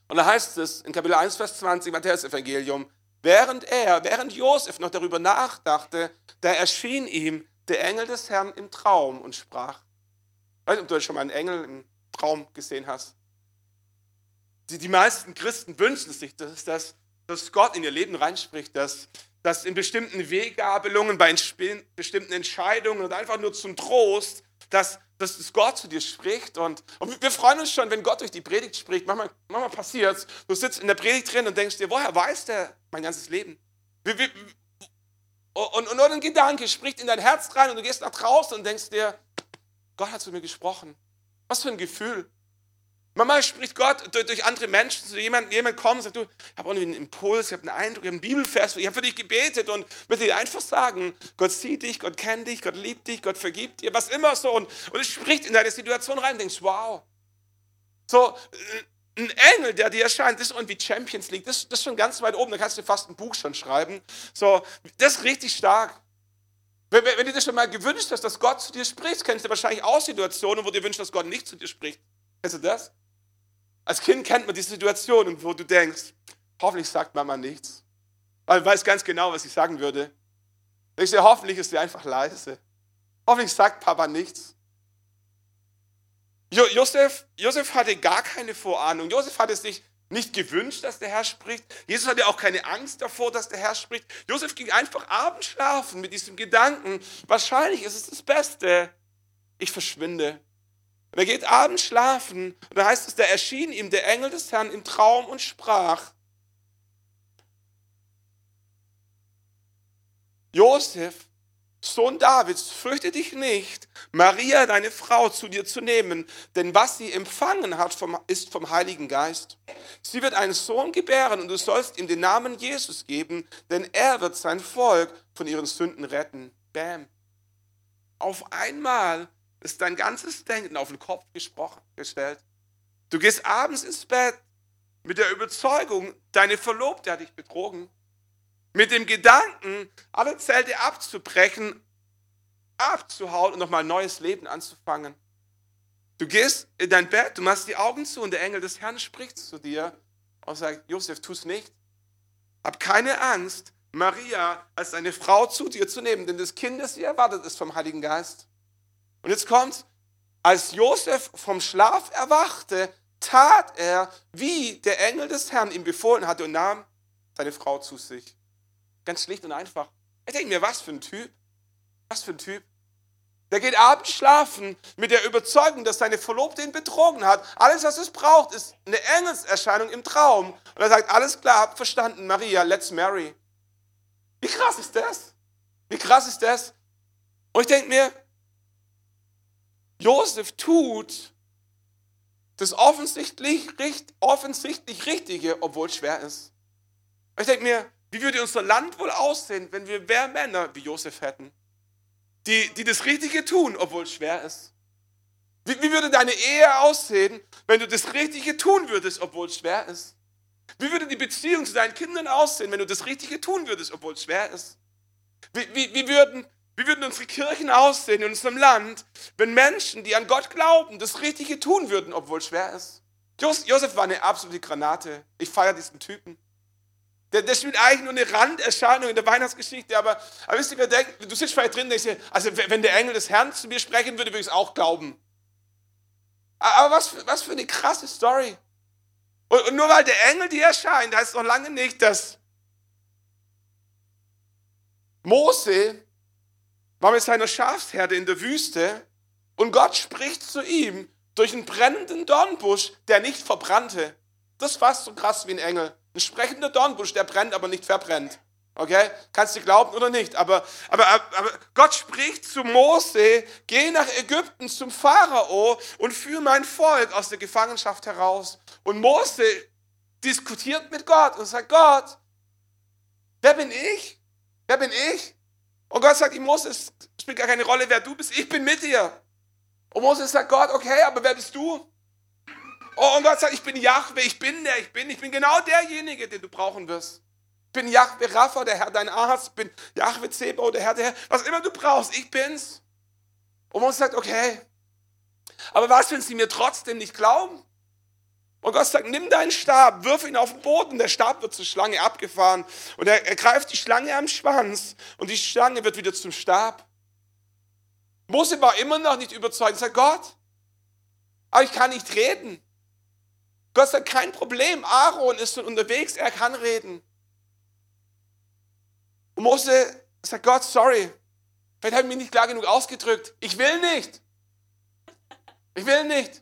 Und da heißt es in Kapitel 1, Vers 20, Matthäus Evangelium, während er, während Josef noch darüber nachdachte, da erschien ihm der Engel des Herrn im Traum und sprach. Ich weiß nicht, ob du schon mal einen Engel im Traum gesehen hast. Die, die meisten Christen wünschen sich, dass, dass, dass Gott in ihr Leben reinspricht, dass, dass in bestimmten Weggabelungen, bei bestimmten Entscheidungen und einfach nur zum Trost, dass, dass Gott zu dir spricht. Und, und wir freuen uns schon, wenn Gott durch die Predigt spricht. Manchmal, manchmal passiert es, du sitzt in der Predigt drin und denkst dir, woher weiß der mein ganzes Leben? Wie, wie, und, und nur ein Gedanke spricht in dein Herz rein und du gehst nach draußen und denkst dir, Gott hat zu mir gesprochen. Was für ein Gefühl. Manchmal spricht Gott durch, andere Menschen. So jemand, jemand kommt und sagt, du, ich habe einen Impuls, ich habe einen Eindruck, ich habe einen Bibelvers, ich habe für dich gebetet und möchte dir einfach sagen, Gott sieht dich, Gott kennt dich, Gott liebt dich, Gott vergibt dir, was immer so. Und, und es spricht in deine Situation rein und denkst, wow. So, äh, ein Engel, der dir erscheint, das ist irgendwie Champions League, das, das ist schon ganz weit oben, da kannst du fast ein Buch schon schreiben. So, das ist richtig stark. Wenn, wenn du dir schon mal gewünscht hast, dass Gott zu dir spricht, kennst du wahrscheinlich auch Situationen, wo du dir wünschst, dass Gott nicht zu dir spricht. Kennst du das? Als Kind kennt man die Situation, wo du denkst, hoffentlich sagt Mama nichts. Weil ich weiß ganz genau, was sie sagen würde. Ich sehe, hoffentlich ist sie einfach leise. Hoffentlich sagt Papa nichts. Jo Josef, Josef hatte gar keine Vorahnung. Josef hatte sich nicht gewünscht, dass der Herr spricht. Jesus hatte auch keine Angst davor, dass der Herr spricht. Josef ging einfach abends schlafen mit diesem Gedanken, wahrscheinlich ist es das Beste. Ich verschwinde. Und er geht abends schlafen und da heißt es, da erschien ihm der Engel des Herrn im Traum und sprach, Josef, Sohn Davids, fürchte dich nicht, Maria, deine Frau, zu dir zu nehmen, denn was sie empfangen hat, vom, ist vom Heiligen Geist. Sie wird einen Sohn gebären und du sollst ihm den Namen Jesus geben, denn er wird sein Volk von ihren Sünden retten. Bam. Auf einmal ist dein ganzes Denken auf den Kopf gesprochen, gestellt. Du gehst abends ins Bett mit der Überzeugung, deine Verlobte hat dich betrogen. Mit dem Gedanken, alle Zelte abzubrechen, abzuhauen und nochmal ein neues Leben anzufangen. Du gehst in dein Bett, du machst die Augen zu und der Engel des Herrn spricht zu dir und sagt, Josef, tu es nicht. Hab keine Angst, Maria als deine Frau zu dir zu nehmen, denn das Kind, das sie erwartet, ist vom Heiligen Geist. Und jetzt kommt, als Josef vom Schlaf erwachte, tat er, wie der Engel des Herrn ihm befohlen hatte und nahm seine Frau zu sich. Ganz schlicht und einfach. Ich denke mir, was für ein Typ. Was für ein Typ. Der geht abends schlafen mit der Überzeugung, dass seine Verlobte ihn betrogen hat. Alles, was es braucht, ist eine Engelserscheinung im Traum. Und er sagt, alles klar, hab verstanden, Maria, let's marry. Wie krass ist das? Wie krass ist das? Und ich denke mir, Josef tut das offensichtlich, offensichtlich Richtige, obwohl es schwer ist. Ich denke mir, wie würde unser Land wohl aussehen, wenn wir mehr Männer wie Josef hätten, die, die das Richtige tun, obwohl es schwer ist? Wie, wie würde deine Ehe aussehen, wenn du das Richtige tun würdest, obwohl es schwer ist? Wie würde die Beziehung zu deinen Kindern aussehen, wenn du das Richtige tun würdest, obwohl es schwer ist? Wie, wie, wie, würden, wie würden unsere Kirchen aussehen in unserem Land, wenn Menschen, die an Gott glauben, das Richtige tun würden, obwohl es schwer ist? Josef war eine absolute Granate. Ich feiere diesen Typen. Der, der spielt eigentlich nur eine Randerscheinung in der Weihnachtsgeschichte, aber, aber wisst ihr, wer denkt, du sitzt vielleicht drin und denkst also wenn der Engel des Herrn zu mir sprechen würde, würde ich es auch glauben. Aber was, was für eine krasse Story. Und, und nur weil der Engel dir erscheint, heißt noch lange nicht, dass Mose war mit seiner Schafsherde in der Wüste und Gott spricht zu ihm durch einen brennenden Dornbusch, der nicht verbrannte. Das ist fast so krass wie ein Engel. Ein sprechender Dornbusch, der brennt, aber nicht verbrennt. Okay? Kannst du glauben oder nicht? Aber, aber, aber Gott spricht zu Mose, geh nach Ägypten zum Pharao und führe mein Volk aus der Gefangenschaft heraus. Und Mose diskutiert mit Gott und sagt, Gott, wer bin ich? Wer bin ich? Und Gott sagt ihm, Mose, es spielt gar keine Rolle, wer du bist, ich bin mit dir. Und Mose sagt, Gott, okay, aber wer bist du? Oh, und Gott sagt, ich bin Jahwe, ich bin der, ich bin, ich bin genau derjenige, den du brauchen wirst. Ich bin Jahwe Rapha, der Herr, dein Arzt, ich bin Jahwe Zebau, der Herr, der Herr, was immer du brauchst, ich bin's. Und Mose sagt, okay. Aber was, wenn sie mir trotzdem nicht glauben? Und Gott sagt, nimm deinen Stab, wirf ihn auf den Boden, der Stab wird zur Schlange abgefahren und er, er greift die Schlange am Schwanz und die Schlange wird wieder zum Stab. Mose war immer noch nicht überzeugt. Er sagt, Gott, aber ich kann nicht reden. Gott sagt, kein Problem. Aaron ist schon unterwegs, er kann reden. Und Mose sagt, Gott, sorry. Vielleicht habe ich mich nicht klar genug ausgedrückt. Ich will nicht. Ich will nicht.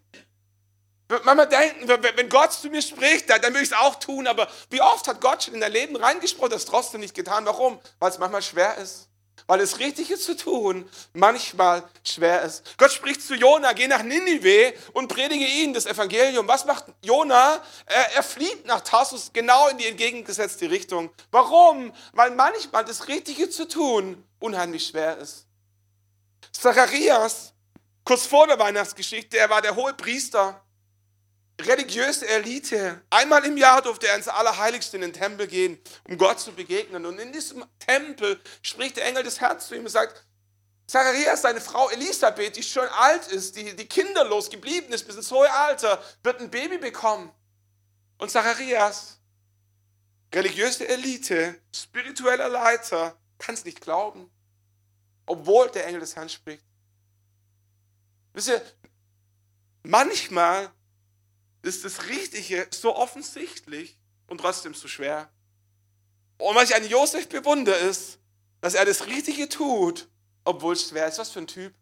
Manchmal denken wenn Gott zu mir spricht, dann, will ich es auch tun. Aber wie oft hat Gott schon in dein Leben reingesprochen, das trotzdem nicht getan? Warum? Weil es manchmal schwer ist. Weil das Richtige zu tun manchmal schwer ist. Gott spricht zu Jona, geh nach Ninive und predige ihnen das Evangelium. Was macht Jona? Er, er flieht nach Tarsus genau in die entgegengesetzte Richtung. Warum? Weil manchmal das Richtige zu tun unheimlich schwer ist. Zacharias, kurz vor der Weihnachtsgeschichte, er war der hohe Priester religiöse Elite. Einmal im Jahr durfte er ins Allerheiligste in den Tempel gehen, um Gott zu begegnen. Und in diesem Tempel spricht der Engel des Herrn zu ihm und sagt, Zacharias, seine Frau Elisabeth, die schon alt ist, die, die kinderlos geblieben ist bis ins hohe Alter, wird ein Baby bekommen. Und Zacharias, religiöse Elite, spiritueller Leiter, kann es nicht glauben, obwohl der Engel des Herrn spricht. Wisst ihr, manchmal ist das Richtige so offensichtlich und trotzdem so schwer. Und was ich an Josef bewundere, ist, dass er das Richtige tut, obwohl es schwer ist. Was für ein Typ.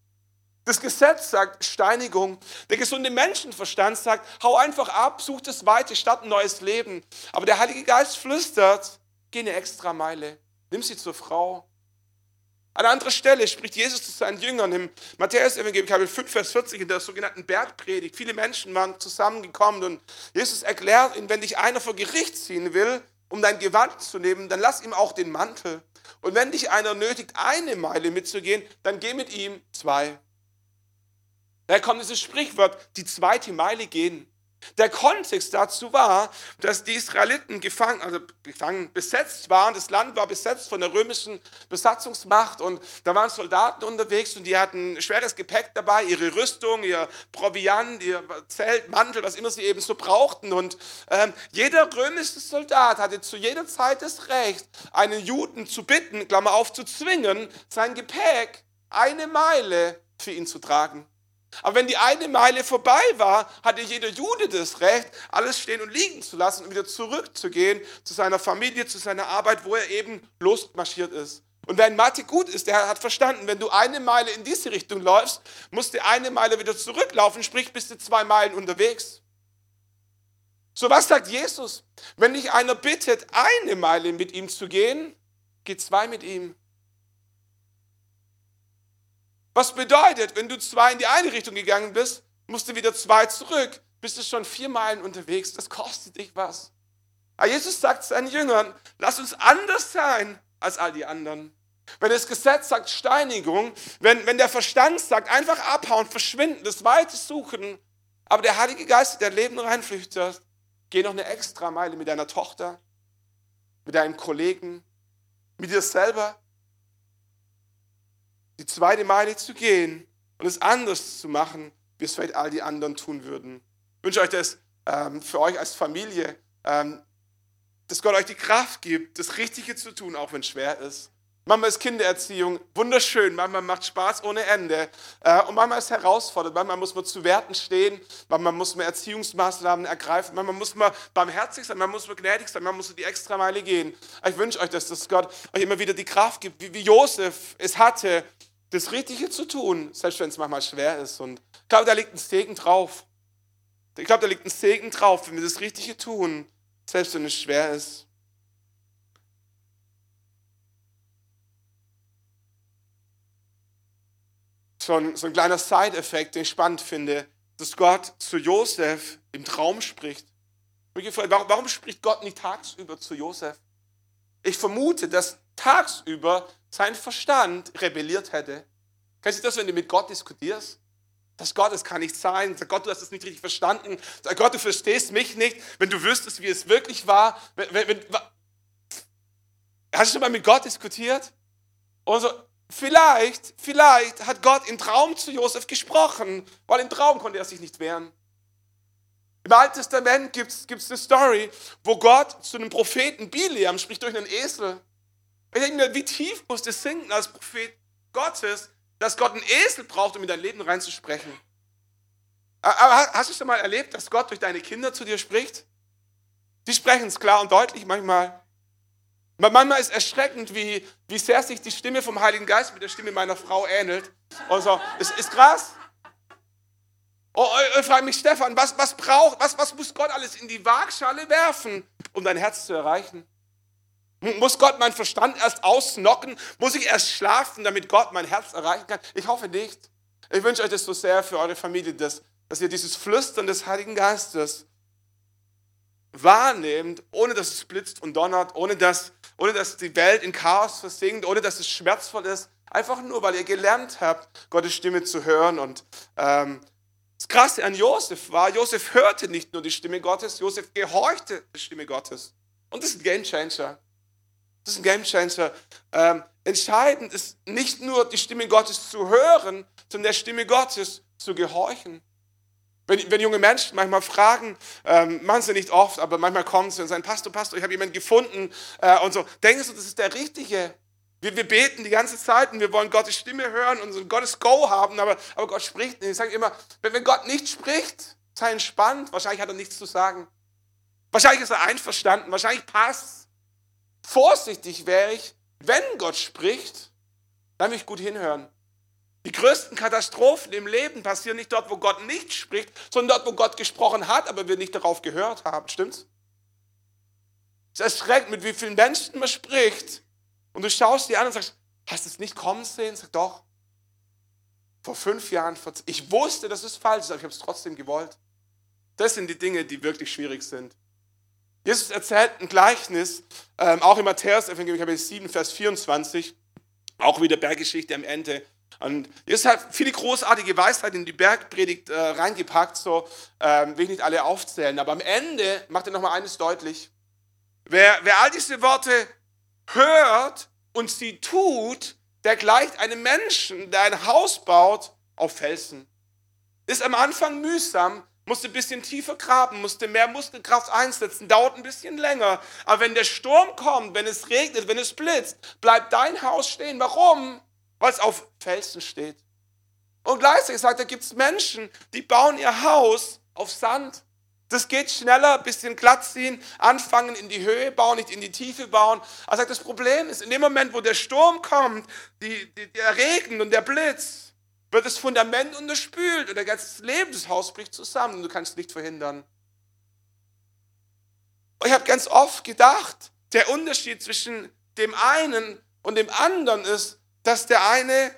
Das Gesetz sagt Steinigung. Der gesunde Menschenverstand sagt, hau einfach ab, such das Weite, statt ein neues Leben. Aber der Heilige Geist flüstert, geh eine extra Meile. Nimm sie zur Frau. An anderer Stelle spricht Jesus zu seinen Jüngern im Matthäus-Evangelium, Kapitel 5, Vers 40, in der sogenannten Bergpredigt. Viele Menschen waren zusammengekommen und Jesus erklärt ihnen, wenn dich einer vor Gericht ziehen will, um dein Gewand zu nehmen, dann lass ihm auch den Mantel. Und wenn dich einer nötigt, eine Meile mitzugehen, dann geh mit ihm zwei. Daher kommt dieses Sprichwort, die zweite Meile gehen. Der Kontext dazu war, dass die Israeliten gefangen, also gefangen, besetzt waren. Das Land war besetzt von der römischen Besatzungsmacht und da waren Soldaten unterwegs und die hatten schweres Gepäck dabei, ihre Rüstung, ihr Proviant, ihr Zelt, Mantel, was immer sie eben so brauchten. Und ähm, jeder römische Soldat hatte zu jeder Zeit das Recht, einen Juden zu bitten, Klammer auf, zu zwingen, sein Gepäck eine Meile für ihn zu tragen. Aber wenn die eine Meile vorbei war, hatte jeder Jude das Recht, alles stehen und liegen zu lassen und wieder zurückzugehen zu seiner Familie, zu seiner Arbeit, wo er eben losmarschiert ist. Und wer in Mathe gut ist, der hat verstanden, wenn du eine Meile in diese Richtung läufst, musst du eine Meile wieder zurücklaufen, sprich bist du zwei Meilen unterwegs. So was sagt Jesus? Wenn dich einer bittet, eine Meile mit ihm zu gehen, geh zwei mit ihm. Was bedeutet, wenn du zwei in die eine Richtung gegangen bist, musst du wieder zwei zurück, bist du schon vier Meilen unterwegs. Das kostet dich was. Aber Jesus sagt seinen Jüngern, lass uns anders sein als all die anderen. Wenn das Gesetz sagt Steinigung, wenn, wenn der Verstand sagt einfach abhauen, verschwinden, das Weite suchen, aber der Heilige Geist, der Leben reinflüchtet, geh noch eine extra Meile mit deiner Tochter, mit deinem Kollegen, mit dir selber, die zweite Meile zu gehen und es anders zu machen, wie es vielleicht all die anderen tun würden. Ich wünsche euch das ähm, für euch als Familie, ähm, dass Gott euch die Kraft gibt, das Richtige zu tun, auch wenn es schwer ist. Manchmal ist Kindererziehung wunderschön, manchmal macht Spaß ohne Ende äh, und manchmal ist es herausfordernd, manchmal muss man zu Werten stehen, manchmal muss man Erziehungsmaßnahmen ergreifen, manchmal muss man barmherzig sein, manchmal muss man gnädig sein, manchmal muss man die Extrameile gehen. Ich wünsche euch, dass das Gott euch immer wieder die Kraft gibt, wie, wie Josef es hatte, das Richtige zu tun, selbst wenn es manchmal schwer ist. Und ich glaube, da liegt ein Segen drauf. Ich glaube, da liegt ein Segen drauf, wenn wir das Richtige tun, selbst wenn es schwer ist. so ein, so ein kleiner Side-Effekt, den ich spannend finde, dass Gott zu Josef im Traum spricht. Ich gefragt, warum spricht Gott nicht tagsüber zu Josef? Ich vermute, dass tagsüber sein Verstand rebelliert hätte. Kennst du das, wenn du mit Gott diskutierst? Das Gott, es kann nicht sein. Sag Gott, du hast es nicht richtig verstanden. Sag Gott, du verstehst mich nicht. Wenn du wüsstest, wie es wirklich war. Wenn, wenn, hast du schon mal mit Gott diskutiert? Und so, Vielleicht, vielleicht hat Gott im Traum zu Josef gesprochen, weil im Traum konnte er sich nicht wehren. Im Alten Testament gibt es eine Story, wo Gott zu einem Propheten Biliam spricht durch einen Esel. Ich denke mir, wie tief muss das sinken als Prophet Gottes, dass Gott einen Esel braucht, um in dein Leben reinzusprechen. Aber hast du schon mal erlebt, dass Gott durch deine Kinder zu dir spricht? Die sprechen es klar und deutlich manchmal. Manchmal ist erschreckend, wie, wie sehr sich die Stimme vom Heiligen Geist mit der Stimme meiner Frau ähnelt. Und so, es ist krass. Oh, ich frage mich, Stefan, was, was braucht, was, was muss Gott alles in die Waagschale werfen, um dein Herz zu erreichen? Muss Gott meinen Verstand erst ausnocken? Muss ich erst schlafen, damit Gott mein Herz erreichen kann? Ich hoffe nicht. Ich wünsche euch das so sehr für eure Familie, dass, dass ihr dieses Flüstern des Heiligen Geistes wahrnehmt, ohne dass es blitzt und donnert, ohne dass ohne dass die Welt in Chaos versinkt, ohne dass es schmerzvoll ist. Einfach nur, weil ihr gelernt habt, Gottes Stimme zu hören. Und ähm, das Krasse an Josef war, Josef hörte nicht nur die Stimme Gottes, Josef gehorchte der Stimme Gottes. Und das ist ein Game Changer. Das ist ein Game Changer. Ähm, entscheidend ist nicht nur die Stimme Gottes zu hören, sondern der Stimme Gottes zu gehorchen. Wenn, wenn junge Menschen manchmal fragen, ähm, machen sie nicht oft, aber manchmal kommen sie und sagen, Pastor, Pastor, ich habe jemanden gefunden äh, und so. Denkst du, das ist der Richtige? Wir, wir, beten die ganze Zeit und wir wollen Gottes Stimme hören und so Gottes Go haben, aber, aber Gott spricht nicht. Ich sage immer, wenn, wenn Gott nicht spricht, sei entspannt. Wahrscheinlich hat er nichts zu sagen. Wahrscheinlich ist er einverstanden. Wahrscheinlich passt. Vorsichtig wäre ich, wenn Gott spricht, dann will ich gut hinhören. Die größten Katastrophen im Leben passieren nicht dort, wo Gott nicht spricht, sondern dort, wo Gott gesprochen hat, aber wir nicht darauf gehört haben. Stimmt's? Es erschreckt, mit wie vielen Menschen man spricht. Und du schaust die an und sagst, hast du es nicht kommen sehen? Sag doch. Vor fünf Jahren, ich wusste, dass es falsch ist, aber ich habe es trotzdem gewollt. Das sind die Dinge, die wirklich schwierig sind. Jesus erzählt ein Gleichnis, ähm, auch im Matthäus-Evangelium, Kapitel 7, Vers 24, auch wieder Berggeschichte am Ende. Und Jesus hat viele großartige Weisheiten in die Bergpredigt äh, reingepackt, so ähm, will ich nicht alle aufzählen. Aber am Ende macht er nochmal eines deutlich. Wer, wer all diese Worte hört und sie tut, der gleicht einem Menschen, der ein Haus baut auf Felsen. Ist am Anfang mühsam, musste ein bisschen tiefer graben, musste mehr Muskelkraft einsetzen, dauert ein bisschen länger. Aber wenn der Sturm kommt, wenn es regnet, wenn es blitzt, bleibt dein Haus stehen. Warum? weil es auf Felsen steht. Und gleichzeitig sagt er, gibt es Menschen, die bauen ihr Haus auf Sand. Das geht schneller, bisschen glatt ziehen, anfangen in die Höhe bauen, nicht in die Tiefe bauen. Er sagt, das Problem ist, in dem Moment, wo der Sturm kommt, die, die, der Regen und der Blitz, wird das Fundament unterspült und der ganze Leben des Hauses bricht zusammen und du kannst es nicht verhindern. Und ich habe ganz oft gedacht, der Unterschied zwischen dem einen und dem anderen ist, dass der eine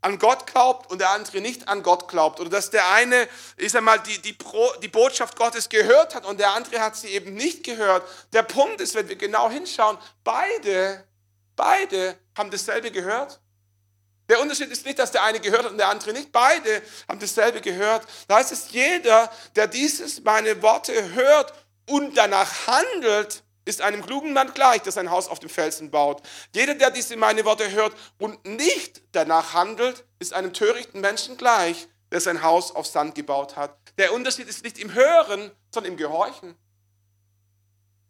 an Gott glaubt und der andere nicht an Gott glaubt. Oder dass der eine, ich sag mal, die, die, Pro, die Botschaft Gottes gehört hat und der andere hat sie eben nicht gehört. Der Punkt ist, wenn wir genau hinschauen, beide, beide haben dasselbe gehört. Der Unterschied ist nicht, dass der eine gehört hat und der andere nicht. Beide haben dasselbe gehört. Da heißt es, jeder, der dieses, meine Worte hört und danach handelt, ist einem klugen Mann gleich, der sein Haus auf dem Felsen baut. Jeder, der diese meine Worte hört und nicht danach handelt, ist einem törichten Menschen gleich, der sein Haus auf Sand gebaut hat. Der Unterschied ist nicht im Hören, sondern im Gehorchen.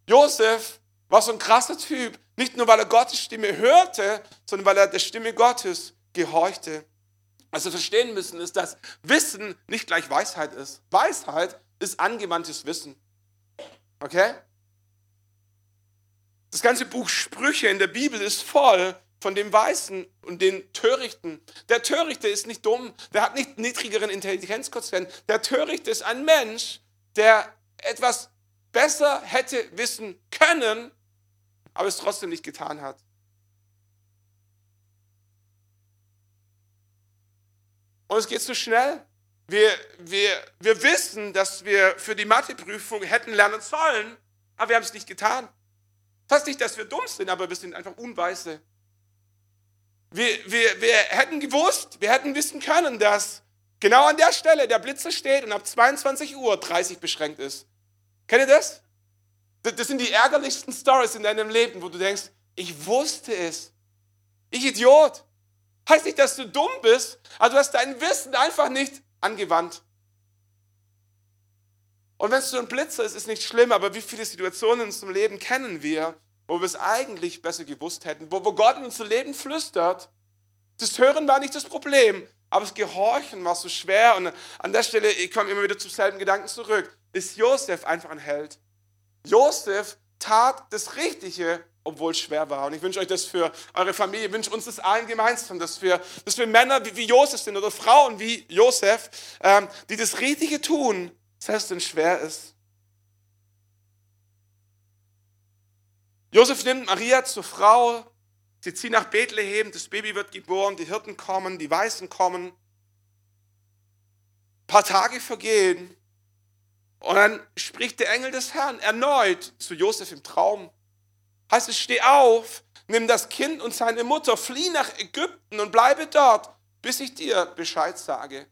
Josef War so ein krasser Typ. Nicht nur, weil er Gottes Stimme hörte, sondern weil er der Stimme Gottes gehorchte. Was wir verstehen müssen, ist, dass Wissen nicht gleich Weisheit ist. Weisheit ist angewandtes Wissen. Okay? Das ganze Buch Sprüche in der Bibel ist voll von dem Weißen und den Törichten. Der Törichte ist nicht dumm, der hat nicht niedrigeren Intelligenzquotient. Der Törichte ist ein Mensch, der etwas besser hätte wissen können, aber es trotzdem nicht getan hat. Und es geht zu schnell. Wir, wir, wir wissen, dass wir für die Matheprüfung hätten lernen sollen, aber wir haben es nicht getan. Das heißt nicht, dass wir dumm sind, aber wir sind einfach Unweise. Wir, wir, wir hätten gewusst, wir hätten wissen können, dass genau an der Stelle der Blitzer steht und ab 22 Uhr 30 beschränkt ist. Kennt ihr das? Das sind die ärgerlichsten Stories in deinem Leben, wo du denkst, ich wusste es. Ich Idiot. Heißt nicht, dass du dumm bist, aber du hast dein Wissen einfach nicht angewandt. Und wenn es so ein Blitzer ist, ist nicht schlimm, aber wie viele Situationen in unserem Leben kennen wir, wo wir es eigentlich besser gewusst hätten, wo, wo Gott in unser Leben flüstert. Das Hören war nicht das Problem, aber das Gehorchen war so schwer. Und an der Stelle, ich komme immer wieder zum selben Gedanken zurück, ist Josef einfach ein Held. Josef tat das Richtige, obwohl es schwer war. Und ich wünsche euch das für eure Familie, ich wünsche uns das allen gemeinsam, dass wir, dass wir Männer wie, wie Josef sind oder Frauen wie Josef, ähm, die das Richtige tun, selbst wenn es schwer ist. Josef nimmt Maria zur Frau, sie zieht nach Bethlehem, das Baby wird geboren, die Hirten kommen, die Weißen kommen. Ein paar Tage vergehen und dann spricht der Engel des Herrn erneut zu Josef im Traum. Heißt es, steh auf, nimm das Kind und seine Mutter, flieh nach Ägypten und bleibe dort, bis ich dir Bescheid sage.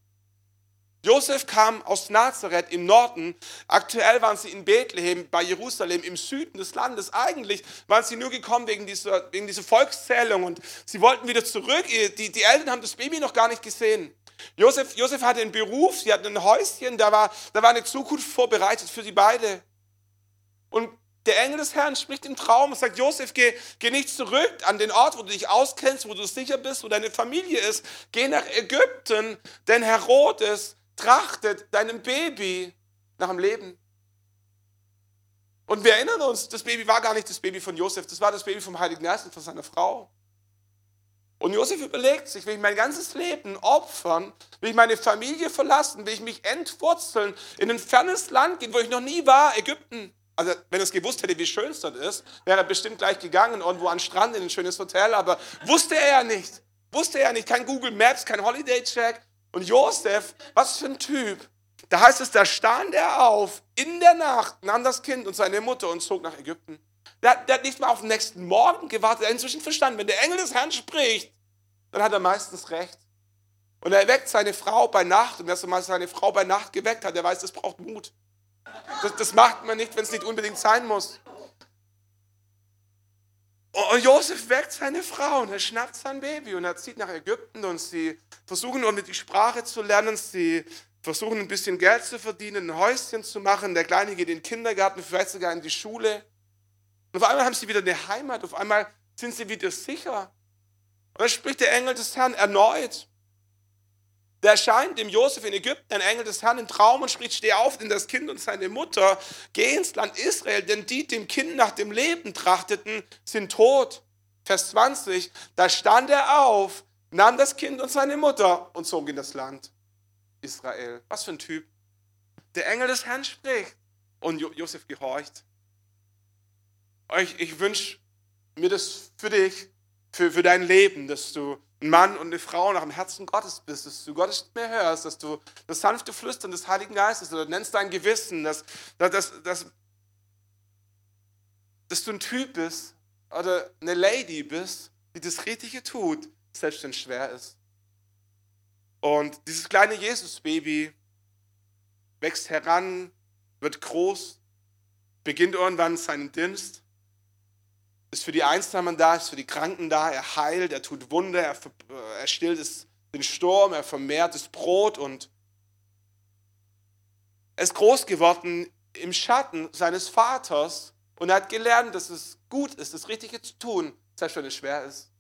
Josef kam aus Nazareth im Norden. Aktuell waren sie in Bethlehem bei Jerusalem im Süden des Landes. Eigentlich waren sie nur gekommen wegen dieser, wegen dieser Volkszählung und sie wollten wieder zurück. Die, die Eltern haben das Baby noch gar nicht gesehen. Josef, Josef hatte einen Beruf, sie hatten ein Häuschen, da war, da war eine Zukunft vorbereitet für sie beide. Und der Engel des Herrn spricht im Traum und sagt, Josef, geh, geh nicht zurück an den Ort, wo du dich auskennst, wo du sicher bist, wo deine Familie ist. Geh nach Ägypten, denn Herodes trachtet deinem Baby nach dem Leben. Und wir erinnern uns, das Baby war gar nicht das Baby von Josef, das war das Baby vom Heiligen Geist und von seiner Frau. Und Josef überlegt sich, will ich mein ganzes Leben opfern, will ich meine Familie verlassen, will ich mich entwurzeln, in ein fernes Land gehen, wo ich noch nie war, Ägypten. Also wenn es gewusst hätte, wie schön es dort ist, wäre er bestimmt gleich gegangen, irgendwo an den Strand, in ein schönes Hotel, aber wusste er ja nicht. Wusste er nicht, kein Google Maps, kein Holiday Check. Und Josef, was für ein Typ. Da heißt es, da stand er auf in der Nacht, nahm das Kind und seine Mutter und zog nach Ägypten. Der, der hat nicht mal auf den nächsten Morgen gewartet. Er hat inzwischen verstanden, wenn der Engel des Herrn spricht, dann hat er meistens recht. Und er weckt seine Frau bei Nacht. Und wer so mal seine Frau bei Nacht geweckt hat, der weiß, das braucht Mut. Das, das macht man nicht, wenn es nicht unbedingt sein muss. Und Josef weckt seine Frau und er schnappt sein Baby und er zieht nach Ägypten und sie versuchen nur mit die Sprache zu lernen. Sie versuchen ein bisschen Geld zu verdienen, ein Häuschen zu machen. Der Kleine geht in den Kindergarten, vielleicht sogar in die Schule. Und auf einmal haben sie wieder eine Heimat, auf einmal sind sie wieder sicher. Und dann spricht der Engel des Herrn erneut. Der erscheint dem Josef in Ägypten, ein Engel des Herrn im Traum und spricht, steh auf, denn das Kind und seine Mutter, geh ins Land Israel, denn die dem Kind nach dem Leben trachteten, sind tot. Vers 20, da stand er auf, nahm das Kind und seine Mutter und zog in das Land Israel. Was für ein Typ. Der Engel des Herrn spricht und Josef gehorcht. Ich, ich wünsche mir das für dich, für, für dein Leben, dass du ein Mann und eine Frau nach dem Herzen Gottes bist, dass du Gottes Stimme hörst, dass du das sanfte Flüstern des Heiligen Geistes oder nennst dein Gewissen, dass, dass, dass, dass du ein Typ bist oder eine Lady bist, die das Richtige tut, selbst wenn es schwer ist. Und dieses kleine Jesus-Baby wächst heran, wird groß, beginnt irgendwann seinen Dienst ist für die Einsamen da, ist für die Kranken da, er heilt, er tut Wunder, er, er stillt es, den Sturm, er vermehrt das Brot und er ist groß geworden im Schatten seines Vaters Und er hat gelernt, dass es gut ist, das Richtige zu tun, selbst wenn es schwer ist.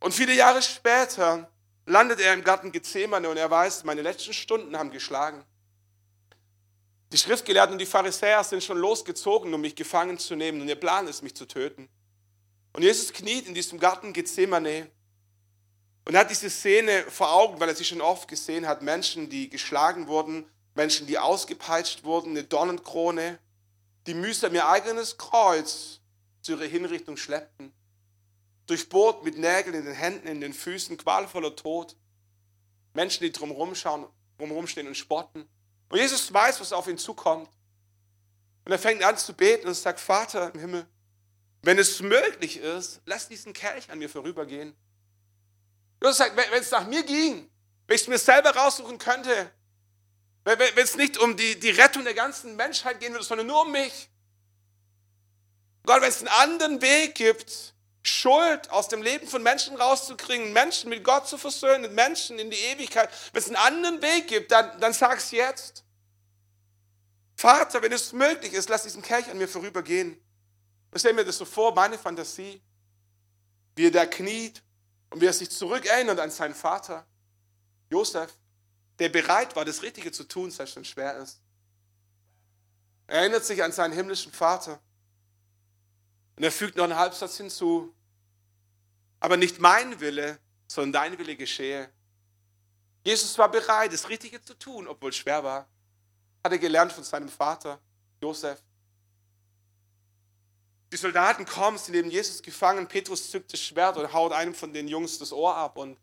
Und viele Jahre später landet er im Garten Gethsemane und er weiß, meine letzten Stunden haben geschlagen. Die Schriftgelehrten und die Pharisäer sind schon losgezogen, um mich gefangen zu nehmen und ihr Plan ist, mich zu töten. Und Jesus kniet in diesem Garten Gethsemane und hat diese Szene vor Augen, weil er sie schon oft gesehen hat. Menschen, die geschlagen wurden, Menschen, die ausgepeitscht wurden, eine Dornenkrone, die mühsam ihr eigenes Kreuz zu ihrer Hinrichtung schleppten. Durchbohrt mit Nägeln in den Händen, in den Füßen, qualvoller Tod. Menschen, die drumherum schauen, drumherum stehen und spotten. Und Jesus weiß, was auf ihn zukommt. Und er fängt an zu beten und sagt, Vater im Himmel, wenn es möglich ist, lass diesen Kelch an mir vorübergehen. Jesus sagt, wenn es nach mir ging, wenn ich es mir selber raussuchen könnte, wenn es nicht um die, die Rettung der ganzen Menschheit gehen würde, sondern nur um mich. Gott, wenn es einen anderen Weg gibt, Schuld aus dem Leben von Menschen rauszukriegen, Menschen mit Gott zu versöhnen, Menschen in die Ewigkeit, wenn es einen anderen Weg gibt, dann, dann sag es jetzt. Vater, wenn es möglich ist, lass diesen Kelch an mir vorübergehen. Ich stelle mir das so vor, meine Fantasie, wie er da kniet und wie er sich zurückerinnert an seinen Vater, Josef, der bereit war, das Richtige zu tun, selbst wenn es schwer ist. Er erinnert sich an seinen himmlischen Vater. Und er fügt noch einen Halbsatz hinzu. Aber nicht mein Wille, sondern dein Wille geschehe. Jesus war bereit, das Richtige zu tun, obwohl es schwer war. Hat er gelernt von seinem Vater, Josef. Die Soldaten kommen, sie nehmen Jesus gefangen. Petrus zückt das Schwert und haut einem von den Jungs das Ohr ab. Und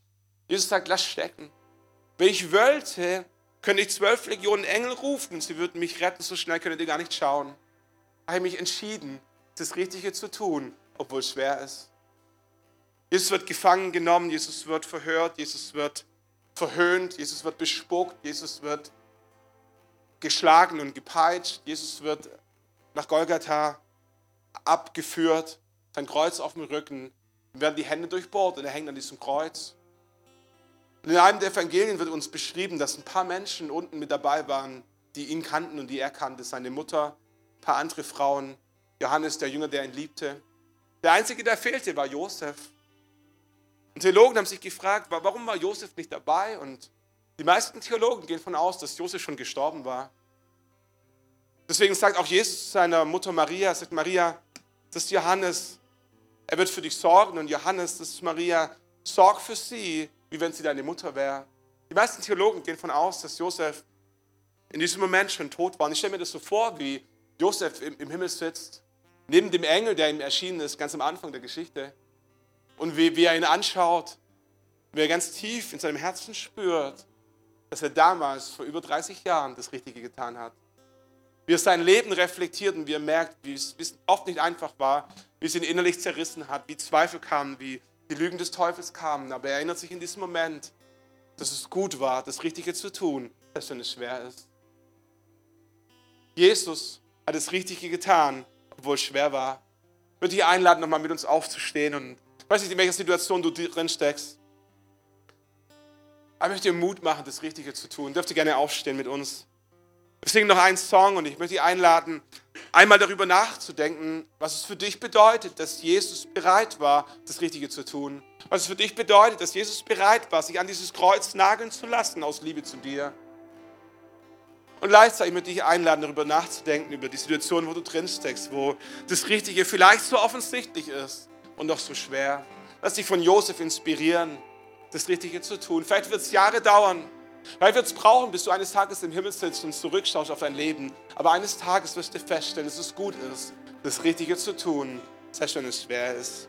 Jesus sagt, lass stecken. Wenn ich wollte, könnte ich zwölf Legionen Engel rufen sie würden mich retten. So schnell könnt ihr gar nicht schauen. Ich habe mich entschieden, das Richtige zu tun, obwohl es schwer ist. Jesus wird gefangen genommen, Jesus wird verhört, Jesus wird verhöhnt, Jesus wird bespuckt, Jesus wird geschlagen und gepeitscht, Jesus wird nach Golgatha abgeführt, sein Kreuz auf dem Rücken, werden die Hände durchbohrt und er hängt an diesem Kreuz. Und in einem der Evangelien wird uns beschrieben, dass ein paar Menschen unten mit dabei waren, die ihn kannten und die er kannte. Seine Mutter, ein paar andere Frauen, Johannes, der Jünger, der ihn liebte. Der Einzige, der fehlte, war Josef. Und Theologen haben sich gefragt, warum war Josef nicht dabei? Und die meisten Theologen gehen davon aus, dass Josef schon gestorben war. Deswegen sagt auch Jesus seiner Mutter Maria, sagt Maria, das ist Johannes, er wird für dich sorgen und Johannes, das ist Maria, sorg für sie, wie wenn sie deine Mutter wäre. Die meisten Theologen gehen davon aus, dass Josef in diesem Moment schon tot war. Und ich stelle mir das so vor, wie Josef im, im Himmel sitzt, neben dem Engel, der ihm erschienen ist, ganz am Anfang der Geschichte. Und wie, wie er ihn anschaut, wie er ganz tief in seinem Herzen spürt, dass er damals vor über 30 Jahren das Richtige getan hat wie er sein Leben reflektiert und wie er merkt, wie es oft nicht einfach war, wie es ihn innerlich zerrissen hat, wie Zweifel kamen, wie die Lügen des Teufels kamen. Aber er erinnert sich in diesem Moment, dass es gut war, das Richtige zu tun, selbst wenn es schwer ist. Jesus hat das Richtige getan, obwohl es schwer war. Ich würde dich einladen, nochmal mit uns aufzustehen und ich weiß nicht, in welcher Situation du drin steckst. Aber ich möchte dir Mut machen, das Richtige zu tun. Dürft ihr gerne aufstehen mit uns. Wir singen noch einen Song und ich möchte dich einladen, einmal darüber nachzudenken, was es für dich bedeutet, dass Jesus bereit war, das Richtige zu tun. Was es für dich bedeutet, dass Jesus bereit war, sich an dieses Kreuz nageln zu lassen aus Liebe zu dir. Und gleichzeitig möchte ich einladen, darüber nachzudenken, über die Situation, wo du drin steckst, wo das Richtige vielleicht so offensichtlich ist und doch so schwer. Lass dich von Josef inspirieren, das Richtige zu tun. Vielleicht wird es Jahre dauern, weil wir es brauchen, bis du eines Tages im Himmel sitzt und zurückschaust auf dein Leben. Aber eines Tages wirst du feststellen, dass es gut ist, das Richtige zu tun, selbst wenn es schwer ist.